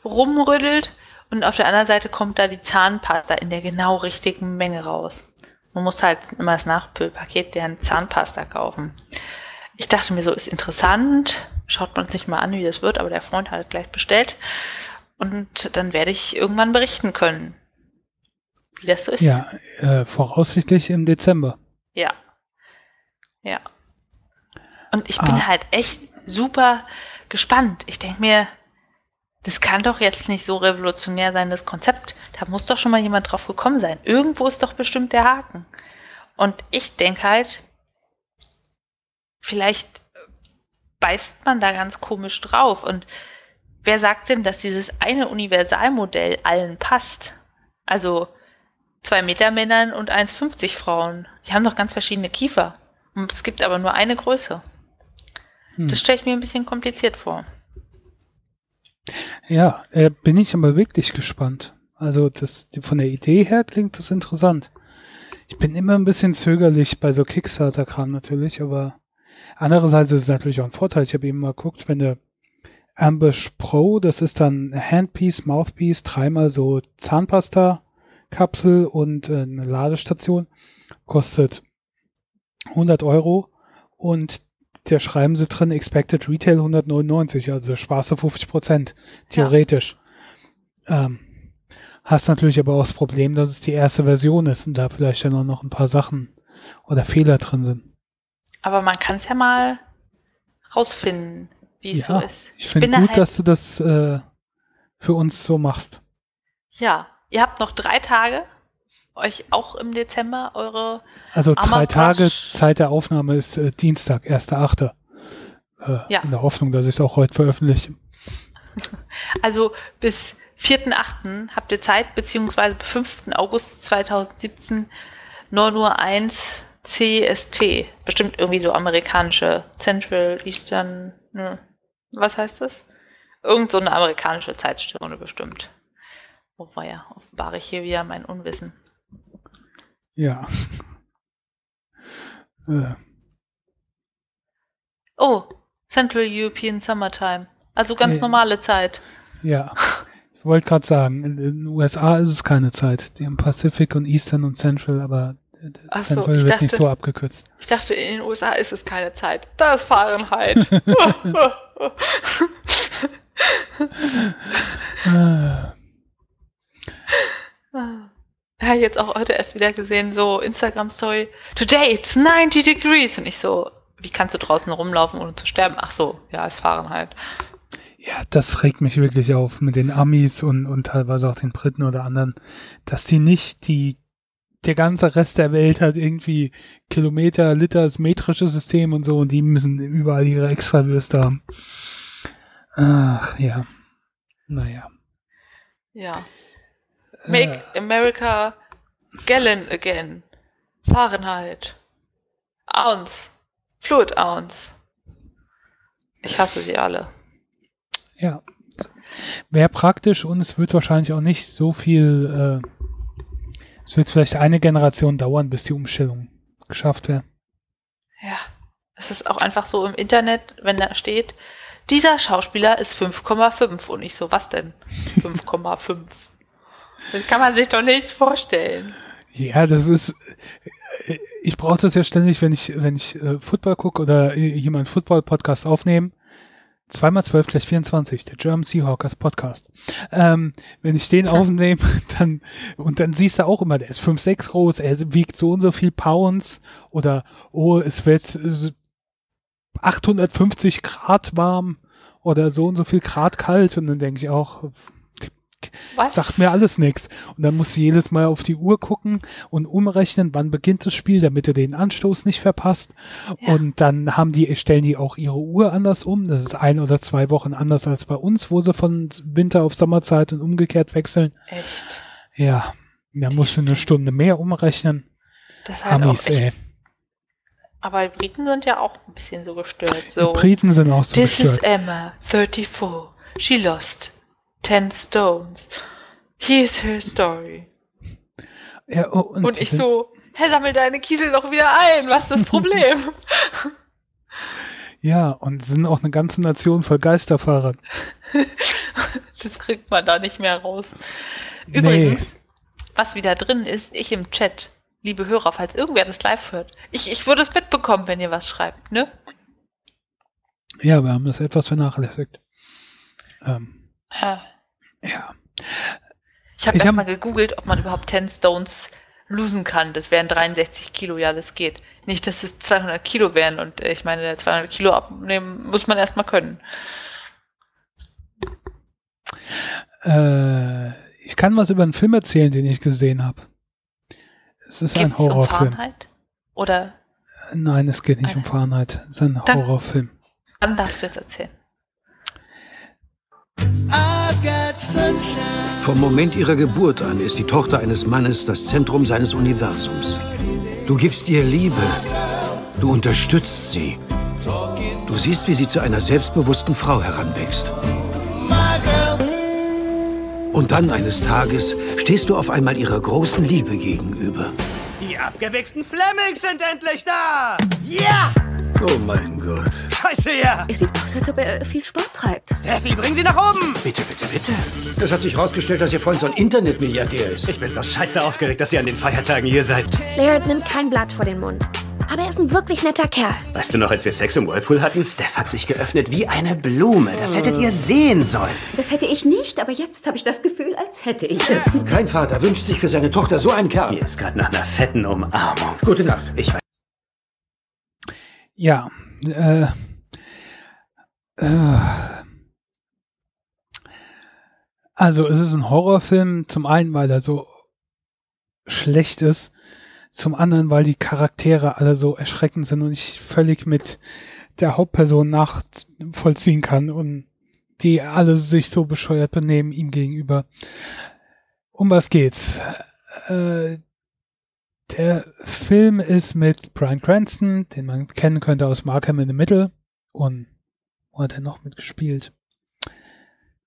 S1: rumrüttelt. Und auf der anderen Seite kommt da die Zahnpasta in der genau richtigen Menge raus. Man muss halt immer das Nachfüllpaket deren Zahnpasta kaufen. Ich dachte mir so, ist interessant. Schaut man sich mal an, wie das wird, aber der Freund hat gleich bestellt. Und dann werde ich irgendwann berichten können, wie das so ist.
S2: Ja, äh, voraussichtlich im Dezember.
S1: Ja. Ja. Und ich bin ah. halt echt super gespannt. Ich denke mir, das kann doch jetzt nicht so revolutionär sein, das Konzept. Da muss doch schon mal jemand drauf gekommen sein. Irgendwo ist doch bestimmt der Haken. Und ich denke halt, vielleicht beißt man da ganz komisch drauf. Und wer sagt denn, dass dieses eine Universalmodell allen passt? Also zwei Meter Männern und 1,50 Frauen. Die haben doch ganz verschiedene Kiefer. Und es gibt aber nur eine Größe. Hm. Das stelle ich mir ein bisschen kompliziert vor.
S2: Ja, äh, bin ich aber wirklich gespannt. Also das, von der Idee her klingt das interessant. Ich bin immer ein bisschen zögerlich bei so Kickstarter-Kram natürlich, aber andererseits ist es natürlich auch ein Vorteil. Ich habe eben mal geguckt, wenn der Ambush Pro, das ist dann Handpiece, Mouthpiece, dreimal so Zahnpasta-Kapsel und äh, eine Ladestation, kostet 100 Euro und da schreiben sie drin Expected Retail 199, also Spaß 50 Prozent, theoretisch. Ja. Ähm, hast natürlich aber auch das Problem, dass es die erste Version ist und da vielleicht dann auch noch ein paar Sachen oder Fehler drin sind.
S1: Aber man kann es ja mal rausfinden, wie es ja, so ist.
S2: Ich, ich finde gut, halt dass du das äh, für uns so machst.
S1: Ja, ihr habt noch drei Tage, euch auch im Dezember eure.
S2: Also drei Tage Zeit der Aufnahme ist äh, Dienstag, 1.8. Äh, ja. In der Hoffnung, dass ich es auch heute veröffentliche.
S1: Also bis 4.8. habt ihr Zeit, beziehungsweise bis 5. August 2017 9 Uhr 1 CST. Bestimmt irgendwie so amerikanische Central Eastern. Ne, was heißt das? Irgend so eine amerikanische Zeitstunde bestimmt. Oh, ja, offenbare ich hier wieder mein Unwissen.
S2: Ja. äh.
S1: Oh, Central European Summertime. Also ganz nee. normale Zeit.
S2: Ja. Ich wollte gerade sagen, in den USA ist es keine Zeit. Die haben Pacific und Eastern und Central, aber
S1: Ach Central so, wird
S2: dachte, nicht so abgekürzt.
S1: Ich dachte, in den USA ist es keine Zeit. Da ist Fahrenheit. ah. Ja, jetzt auch heute erst wieder gesehen, so Instagram-Story. Today it's 90 degrees. Und ich so, wie kannst du draußen rumlaufen, ohne zu sterben? Ach so, ja, es fahren halt.
S2: Ja, das regt mich wirklich auf mit den Amis und, und teilweise auch den Briten oder anderen, dass die nicht die, der ganze Rest der Welt hat irgendwie Kilometer, Liter, das metrische System und so und die müssen überall ihre Extrawürste haben. Ach, ja. Naja.
S1: Ja. Make. America Gallon again. Fahrenheit. Ounce. Fluid Ounce. Ich hasse sie alle.
S2: Ja. Wäre praktisch und es wird wahrscheinlich auch nicht so viel, äh, es wird vielleicht eine Generation dauern, bis die Umstellung geschafft wäre.
S1: Ja. Es ist auch einfach so im Internet, wenn da steht, dieser Schauspieler ist 5,5 und ich so, was denn? 5,5. Das kann man sich doch nichts vorstellen.
S2: Ja, das ist, ich brauche das ja ständig, wenn ich, wenn ich äh, Football gucke oder jemand Football-Podcast aufnehme. Zweimal zwölf gleich 24, der German Seahawkers Podcast. Ähm, wenn ich den aufnehme, dann, und dann siehst du auch immer, der ist 5,6 groß, er wiegt so und so viel Pounds oder, oh, es wird 850 Grad warm oder so und so viel Grad kalt und dann denke ich auch, was? Sagt mir alles nichts. Und dann muss du jedes Mal auf die Uhr gucken und umrechnen, wann beginnt das Spiel, damit er den Anstoß nicht verpasst. Ja. Und dann haben die, stellen die auch ihre Uhr anders um. Das ist ein oder zwei Wochen anders als bei uns, wo sie von Winter auf Sommerzeit und umgekehrt wechseln.
S1: Echt?
S2: Ja. Da musst du eine Stunde mehr umrechnen.
S1: Das ist halt Amis, auch echt. Ey. Aber Briten sind ja auch ein bisschen so gestört. So.
S2: Die Briten sind auch so
S1: This
S2: gestört.
S1: This is Emma, 34. She lost Ten Stones. Here's her story.
S2: Ja, oh, und,
S1: und ich so, Herr, sammel deine Kiesel doch wieder ein, was ist das Problem?
S2: ja, und sind auch eine ganze Nation voll Geisterfahrer.
S1: das kriegt man da nicht mehr raus. Übrigens, nee. was wieder drin ist, ich im Chat, liebe Hörer, falls irgendwer das live hört, ich, ich würde es mitbekommen, wenn ihr was schreibt, ne?
S2: Ja, wir haben das etwas vernachlässigt. Ähm, Ja.
S1: Ich habe erstmal gegoogelt, ob man überhaupt 10 Stones losen kann. Das wären 63 Kilo, ja, das geht. Nicht, dass es 200 Kilo wären und äh, ich meine, 200 Kilo abnehmen muss man erstmal können.
S2: Äh, ich kann was über einen Film erzählen, den ich gesehen habe. Es ist Gibt's ein Horrorfilm. Um Fahrenheit?
S1: Oder?
S2: Nein, es geht nicht eine. um Fahrenheit. Es ist ein dann, Horrorfilm.
S1: Dann darfst du jetzt erzählen.
S3: Vom Moment ihrer Geburt an ist die Tochter eines Mannes das Zentrum seines Universums. Du gibst ihr Liebe. Du unterstützt sie. Du siehst, wie sie zu einer selbstbewussten Frau heranwächst. Und dann eines Tages stehst du auf einmal ihrer großen Liebe gegenüber.
S4: Die abgewichsten Flemings sind endlich da! Ja! Yeah!
S3: Oh mein Gott.
S4: Scheiße, ja.
S5: Es sieht aus, als ob er viel Sport treibt.
S4: Steffi, bring sie nach oben.
S3: Bitte, bitte, bitte. Es hat sich herausgestellt, dass Ihr Freund so ein Internetmilliardär ist.
S4: Ich bin so scheiße aufgeregt, dass ihr an den Feiertagen hier seid.
S5: Laird nimmt kein Blatt vor den Mund. Aber er ist ein wirklich netter Kerl.
S4: Weißt du noch, als wir Sex im Whirlpool hatten? Steph hat sich geöffnet wie eine Blume. Das hättet ihr sehen sollen.
S5: Das hätte ich nicht, aber jetzt habe ich das Gefühl, als hätte ich es.
S3: Kein Vater wünscht sich für seine Tochter so einen Kerl.
S4: Mir ist gerade nach einer fetten Umarmung.
S3: Gute Nacht.
S4: Ich weiß.
S2: Ja, äh, also es ist ein Horrorfilm, zum einen, weil er so schlecht ist, zum anderen, weil die Charaktere alle so erschreckend sind und ich völlig mit der Hauptperson nachvollziehen kann und die alle sich so bescheuert benehmen ihm gegenüber. Um was geht's? Äh, der Film ist mit Brian Cranston, den man kennen könnte aus Markham in the Middle. Und wo hat er noch mitgespielt?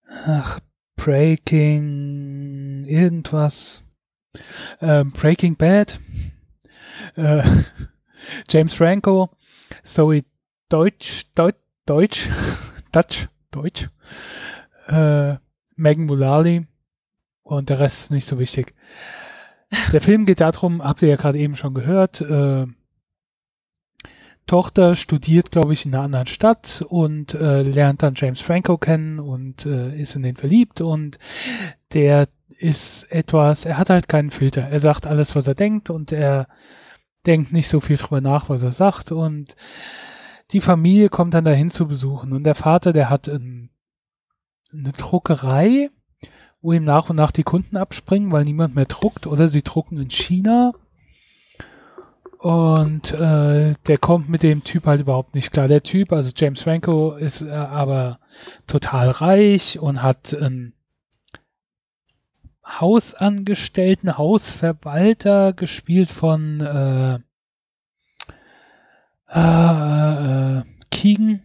S2: Ach, Breaking irgendwas. Ähm, Breaking Bad. Äh, James Franco. Zoe Deutsch, Deutsch, Deutsch, Dutch, Deutsch. Äh, Megan Mullally. Und der Rest ist nicht so wichtig. Der Film geht darum, habt ihr ja gerade eben schon gehört, äh, Tochter studiert, glaube ich, in einer anderen Stadt und äh, lernt dann James Franco kennen und äh, ist in den verliebt und der ist etwas, er hat halt keinen Filter. Er sagt alles, was er denkt und er denkt nicht so viel drüber nach, was er sagt und die Familie kommt dann dahin zu besuchen und der Vater, der hat ein, eine Druckerei wo ihm nach und nach die Kunden abspringen, weil niemand mehr druckt oder sie drucken in China. Und äh, der kommt mit dem Typ halt überhaupt nicht klar. Der Typ, also James Franco, ist äh, aber total reich und hat einen Hausangestellten, Hausverwalter gespielt von äh, äh, äh Keegan,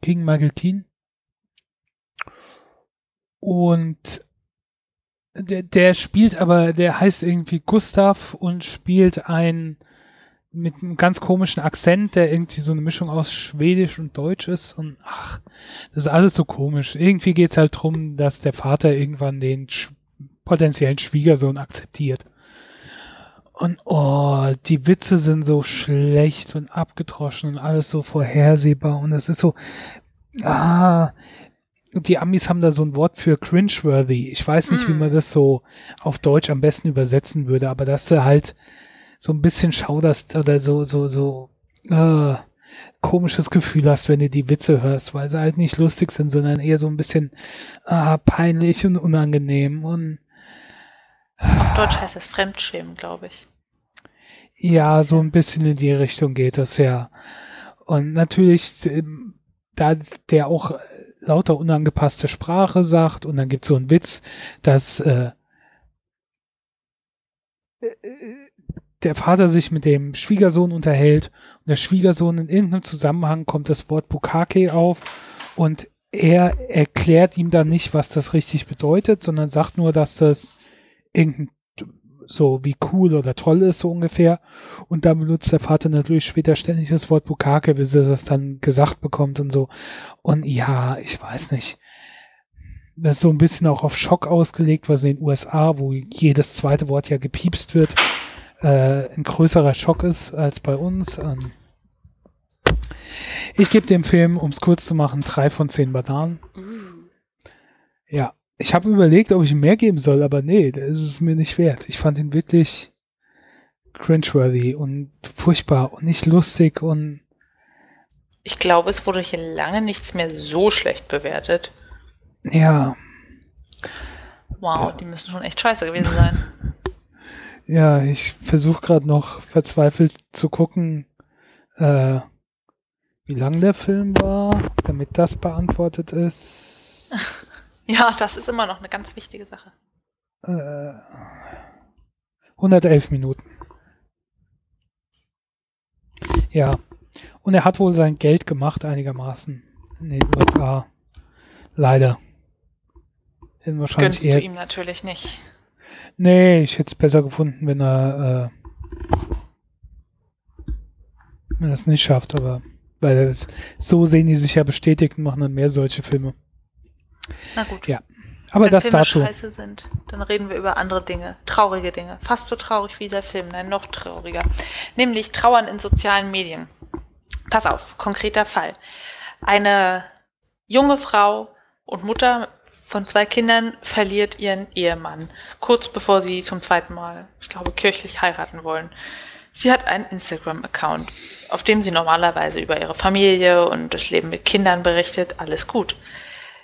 S2: Keegan Michael Keen. Und der, der spielt aber, der heißt irgendwie Gustav und spielt ein mit einem ganz komischen Akzent, der irgendwie so eine Mischung aus Schwedisch und Deutsch ist. Und ach, das ist alles so komisch. Irgendwie geht's halt drum, dass der Vater irgendwann den sch potenziellen Schwiegersohn akzeptiert. Und oh, die Witze sind so schlecht und abgedroschen und alles so vorhersehbar. Und es ist so, ah, die Amis haben da so ein Wort für cringeworthy. Ich weiß nicht, mm. wie man das so auf Deutsch am besten übersetzen würde, aber dass du halt so ein bisschen schauderst oder so, so, so, äh, komisches Gefühl hast, wenn du die Witze hörst, weil sie halt nicht lustig sind, sondern eher so ein bisschen ah, peinlich und unangenehm und
S1: auf Deutsch heißt es Fremdschämen, glaube ich.
S2: Ja, so ein bisschen in die Richtung geht das ja. Und natürlich, ähm, da der auch lauter unangepasste Sprache sagt und dann gibt es so einen Witz, dass äh, der Vater sich mit dem Schwiegersohn unterhält und der Schwiegersohn in irgendeinem Zusammenhang kommt das Wort Bukake auf und er erklärt ihm dann nicht, was das richtig bedeutet, sondern sagt nur, dass das irgendein so wie cool oder toll ist, so ungefähr. Und da benutzt der Vater natürlich später ständig das Wort Bukake, bis er das dann gesagt bekommt und so. Und ja, ich weiß nicht. Das ist so ein bisschen auch auf Schock ausgelegt, was in den USA, wo jedes zweite Wort ja gepiepst wird, äh, ein größerer Schock ist als bei uns. Ähm ich gebe dem Film, um es kurz zu machen, drei von zehn Bananen. Mm. Ja, ich habe überlegt, ob ich ihm mehr geben soll, aber nee, das ist es mir nicht wert. Ich fand ihn wirklich cringeworthy und furchtbar und nicht lustig und
S1: ich glaube, es wurde hier lange nichts mehr so schlecht bewertet.
S2: Ja.
S1: Wow, die müssen schon echt scheiße gewesen sein.
S2: Ja, ich versuche gerade noch verzweifelt zu gucken, äh, wie lang der Film war, damit das beantwortet ist.
S1: Ja, das ist immer noch eine ganz wichtige Sache.
S2: Äh, 111 Minuten. Ja. Und er hat wohl sein Geld gemacht einigermaßen in den USA. Leider.
S1: Denn wahrscheinlich Gönnst eher, du ihm natürlich nicht.
S2: Nee, ich hätte es besser gefunden, wenn er äh, wenn er es nicht schafft, aber weil so sehen die sich ja bestätigt und machen dann mehr solche Filme.
S1: Na gut.
S2: Ja. Aber Wenn das Filme dazu.
S1: scheiße sind, dann reden wir über andere Dinge, traurige Dinge. Fast so traurig wie der Film, nein, noch trauriger. Nämlich Trauern in sozialen Medien. Pass auf, konkreter Fall. Eine junge Frau und Mutter von zwei Kindern verliert ihren Ehemann, kurz bevor sie zum zweiten Mal, ich glaube, kirchlich heiraten wollen. Sie hat einen Instagram-Account, auf dem sie normalerweise über ihre Familie und das Leben mit Kindern berichtet, alles gut.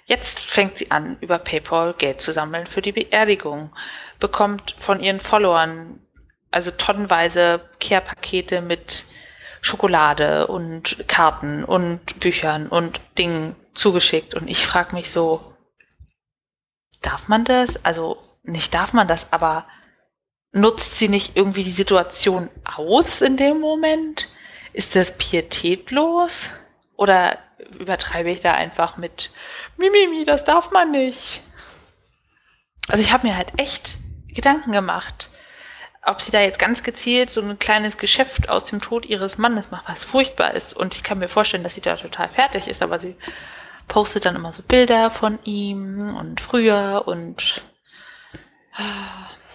S1: Jetzt fängt sie an, über PayPal Geld zu sammeln für die Beerdigung, bekommt von ihren Followern also tonnenweise Care-Pakete mit Schokolade und Karten und Büchern und Dingen zugeschickt. Und ich frage mich so, darf man das? Also nicht darf man das, aber nutzt sie nicht irgendwie die Situation aus in dem Moment? Ist das pietätlos? Oder übertreibe ich da einfach mit Mimimi, das darf man nicht. Also ich habe mir halt echt Gedanken gemacht, ob sie da jetzt ganz gezielt so ein kleines Geschäft aus dem Tod ihres Mannes macht, was furchtbar ist. Und ich kann mir vorstellen, dass sie da total fertig ist, aber sie postet dann immer so Bilder von ihm und früher und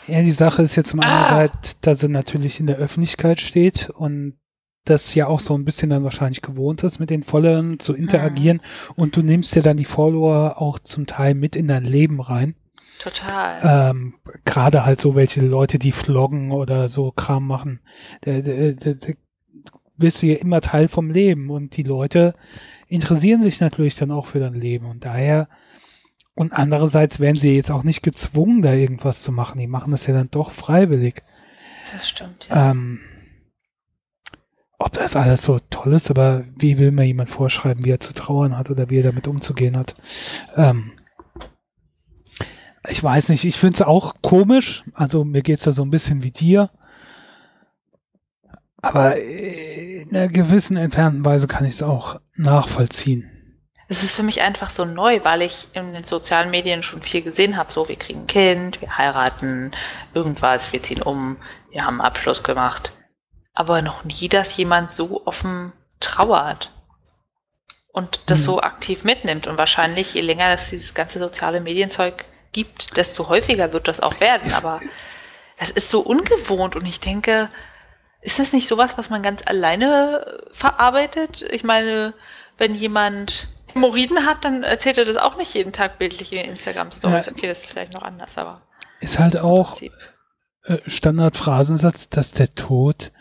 S2: ja, die Sache ist jetzt zum einen ah. dass er natürlich in der Öffentlichkeit steht und das ja auch so ein bisschen dann wahrscheinlich gewohnt ist, mit den Followern zu interagieren mhm. und du nimmst ja dann die Follower auch zum Teil mit in dein Leben rein.
S1: Total.
S2: Ähm, Gerade halt so welche Leute, die vloggen oder so Kram machen. Da, da, da, da bist du ja immer Teil vom Leben und die Leute interessieren sich natürlich dann auch für dein Leben und daher und andererseits werden sie jetzt auch nicht gezwungen, da irgendwas zu machen. Die machen das ja dann doch freiwillig.
S1: Das stimmt, ja.
S2: Ähm, ob das alles so toll ist, aber wie will mir jemand vorschreiben, wie er zu trauern hat oder wie er damit umzugehen hat? Ähm, ich weiß nicht, ich finde es auch komisch. Also mir geht es da so ein bisschen wie dir. Aber in einer gewissen entfernten Weise kann ich es auch nachvollziehen.
S1: Es ist für mich einfach so neu, weil ich in den sozialen Medien schon viel gesehen habe. So, wir kriegen ein Kind, wir heiraten, irgendwas, wir ziehen um, wir haben einen Abschluss gemacht aber noch nie, dass jemand so offen trauert und das
S2: Mhm.
S1: so aktiv mitnimmt. Und wahrscheinlich, je länger es dieses ganze soziale Medienzeug gibt, desto häufiger wird das auch werden. Aber das ist so ungewohnt und ich denke, ist das nicht sowas, was man ganz alleine äh, verarbeitet? Ich meine, wenn jemand Hämorrhoiden hat, dann erzählt er das auch nicht jeden Tag bildlich in Instagram-Stories.
S2: Ja.
S1: Okay, das ist vielleicht noch anders, aber
S2: Ist halt auch äh, Standardphrasensatz, dass der Tod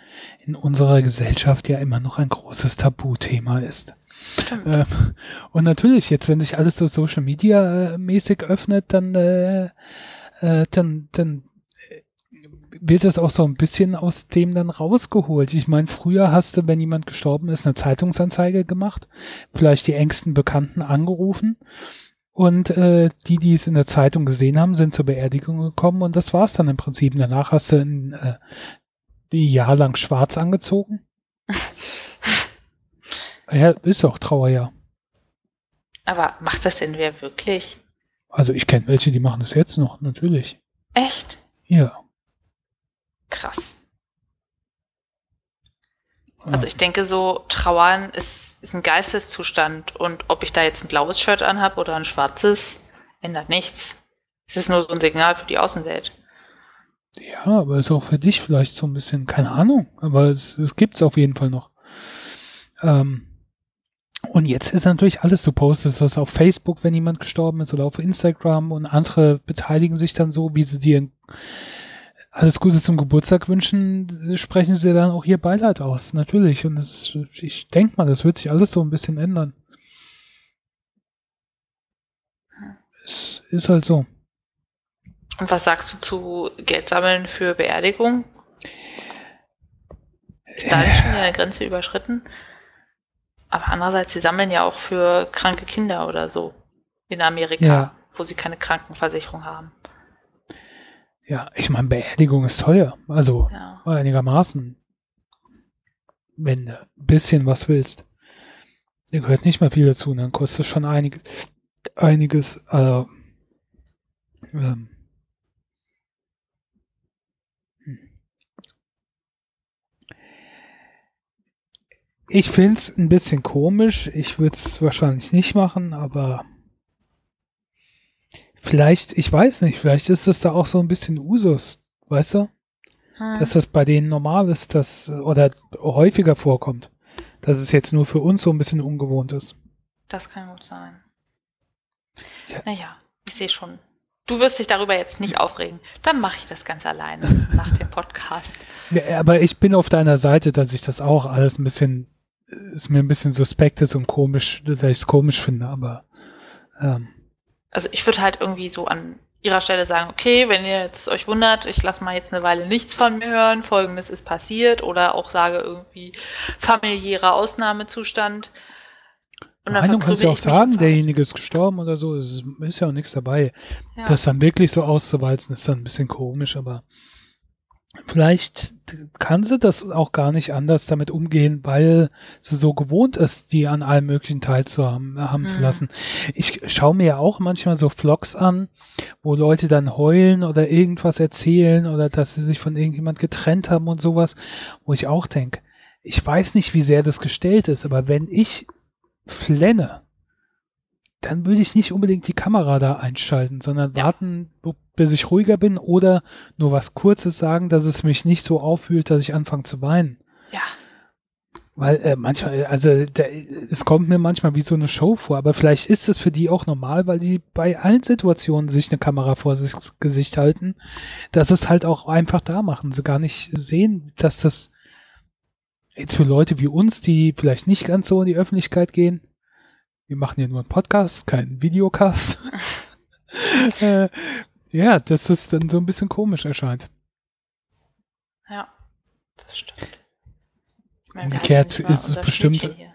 S2: in unserer Gesellschaft ja immer noch ein großes Tabuthema ist. Ähm, und natürlich, jetzt, wenn sich alles so Social Media äh, mäßig öffnet, dann, äh, äh, dann, dann wird das auch so ein bisschen aus dem dann rausgeholt. Ich meine, früher hast du, wenn jemand gestorben ist, eine Zeitungsanzeige gemacht, vielleicht die engsten Bekannten angerufen und äh, die, die es in der Zeitung gesehen haben, sind zur Beerdigung gekommen und das war's dann im Prinzip. Danach hast du ein äh, Jahr lang schwarz angezogen. ja, ist doch Trauerjahr.
S1: Aber macht das denn wer wirklich?
S2: Also ich kenne welche, die machen das jetzt noch, natürlich.
S1: Echt?
S2: Ja.
S1: Krass. Also ich denke so, Trauern ist, ist ein Geisteszustand und ob ich da jetzt ein blaues Shirt anhab oder ein schwarzes, ändert nichts. Es ist nur so ein Signal für die Außenwelt.
S2: Ja, aber ist auch für dich vielleicht so ein bisschen, keine Ahnung, aber es, es gibt's auf jeden Fall noch. Ähm, und jetzt ist natürlich alles, du postest das auf Facebook, wenn jemand gestorben ist oder auf Instagram und andere beteiligen sich dann so, wie sie dir alles Gute zum Geburtstag wünschen, sprechen sie dann auch hier Beileid aus, natürlich. Und das, ich denke mal, das wird sich alles so ein bisschen ändern. Es ist halt so.
S1: Und was sagst du zu Geld sammeln für Beerdigung? Ist da nicht schon eine Grenze überschritten? Aber andererseits, sie sammeln ja auch für kranke Kinder oder so in Amerika,
S2: Ja.
S1: wo sie keine Krankenversicherung haben.
S2: Ja, ich meine, Beerdigung ist teuer. Also
S1: Ja.
S2: einigermaßen. Wenn du ein bisschen was willst. Da gehört nicht mal viel dazu, dann kostet es schon einiges. Einiges. Äh, ähm, hm. ich finde es ein bisschen komisch. Ich würde es wahrscheinlich nicht machen, aber vielleicht, ich weiß nicht, vielleicht ist das da auch so ein bisschen Usus, weißt du?
S1: Hm.
S2: dass das bei denen normal ist, dass oder häufiger vorkommt. Dass es jetzt nur für uns so ein bisschen ungewohnt ist.
S1: Das kann gut sein.
S2: Ja.
S1: Naja, ich sehe schon. Du wirst dich darüber jetzt nicht aufregen. Dann mache ich das ganz alleine nach dem Podcast.
S2: Ja, aber ich bin auf deiner Seite, dass ich das auch alles ein bisschen, ist mir ein bisschen suspekt ist und komisch, dass ich es komisch finde, aber ähm,
S1: Also ich würde halt irgendwie so an ihrer Stelle sagen, okay, wenn ihr jetzt euch wundert, ich lasse mal jetzt eine Weile nichts von mir hören, folgendes ist passiert oder auch sage irgendwie familiärer Ausnahmezustand. Und
S2: Meinung kannst du auch sagen, derjenige ist gestorben oder so, es ist ja auch nichts dabei.
S1: Ja.
S2: Das dann wirklich so auszuwalzen, ist dann ein bisschen komisch, aber vielleicht kann sie das auch gar nicht anders damit umgehen, weil sie so gewohnt ist, die an allem möglichen teilzuhaben haben zu
S1: Mhm.
S2: lassen. Ich schaue mir ja auch manchmal so Vlogs an, wo Leute dann heulen oder irgendwas erzählen oder dass sie sich von irgendjemand getrennt haben und sowas, wo ich auch denke, ich weiß nicht, wie sehr das gestellt ist, aber wenn ich flenne, dann würde ich nicht unbedingt die Kamera da einschalten, sondern
S1: Ja.
S2: warten, bis ich ruhiger bin oder nur was Kurzes sagen, dass es mich nicht so auffühlt, dass ich anfange zu weinen.
S1: Ja,
S2: Weil äh, manchmal, also da, es kommt mir manchmal wie so eine Show vor, aber vielleicht ist es für die auch normal, weil die bei allen Situationen sich eine Kamera vor sich Gesicht halten, dass es halt auch einfach da machen, sie gar nicht sehen, dass das jetzt für Leute wie uns, die vielleicht nicht ganz so in die Öffentlichkeit gehen, wir machen ja nur einen Podcast, keinen Videocast, äh, ja, dass das dann so ein bisschen komisch erscheint.
S1: ja, das stimmt. Meine,
S2: Umgekehrt ist es bestimmt-
S1: hier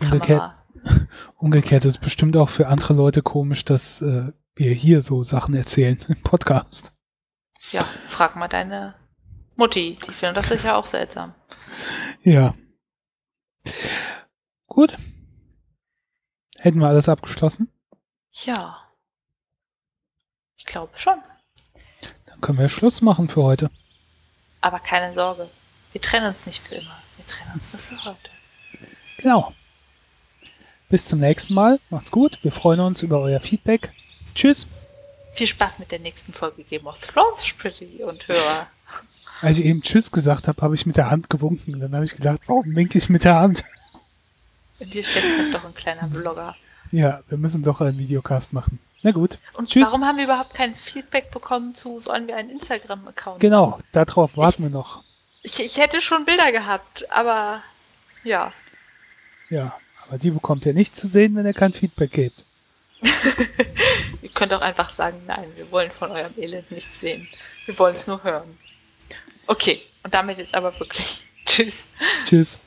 S2: umgekehrt-. Umgekehrt ist es bestimmt auch für andere Leute komisch, dass äh, wir hier so Sachen erzählen im Podcast.
S1: Ja, frag mal deine Mutti, die findet das sicher auch seltsam.
S2: Ja. Gut. Hätten wir alles abgeschlossen?
S1: Ja. Ich glaube schon.
S2: Dann können wir Schluss machen für heute.
S1: Aber keine Sorge. Wir trennen uns nicht für immer. Wir trennen uns nur für heute.
S2: Genau. Bis zum nächsten Mal. Macht's gut. Wir freuen uns über euer Feedback. Tschüss.
S1: Viel Spaß mit der nächsten Folge Game of Thrones, Pretty und Hörer.
S2: Als ich eben Tschüss gesagt habe, habe ich mit der Hand gewunken. Dann habe ich gedacht, warum winke ich mit der Hand?
S1: In dir steckt doch ein kleiner Blogger.
S2: Ja, wir müssen doch einen Videocast machen. Na gut.
S1: Und
S2: Tschüss.
S1: warum haben wir überhaupt kein Feedback bekommen zu, sollen wir einen Instagram-Account
S2: Genau, darauf warten wir noch.
S1: Ich, ich hätte schon Bilder gehabt, aber ja.
S2: Ja, aber die bekommt ihr nicht zu sehen, wenn ihr kein Feedback gebt.
S1: Ihr könnt auch einfach sagen, nein, wir wollen von eurem Elend nichts sehen. Wir wollen es nur hören. Okay, und damit jetzt aber wirklich. Tschüss.
S2: Tschüss.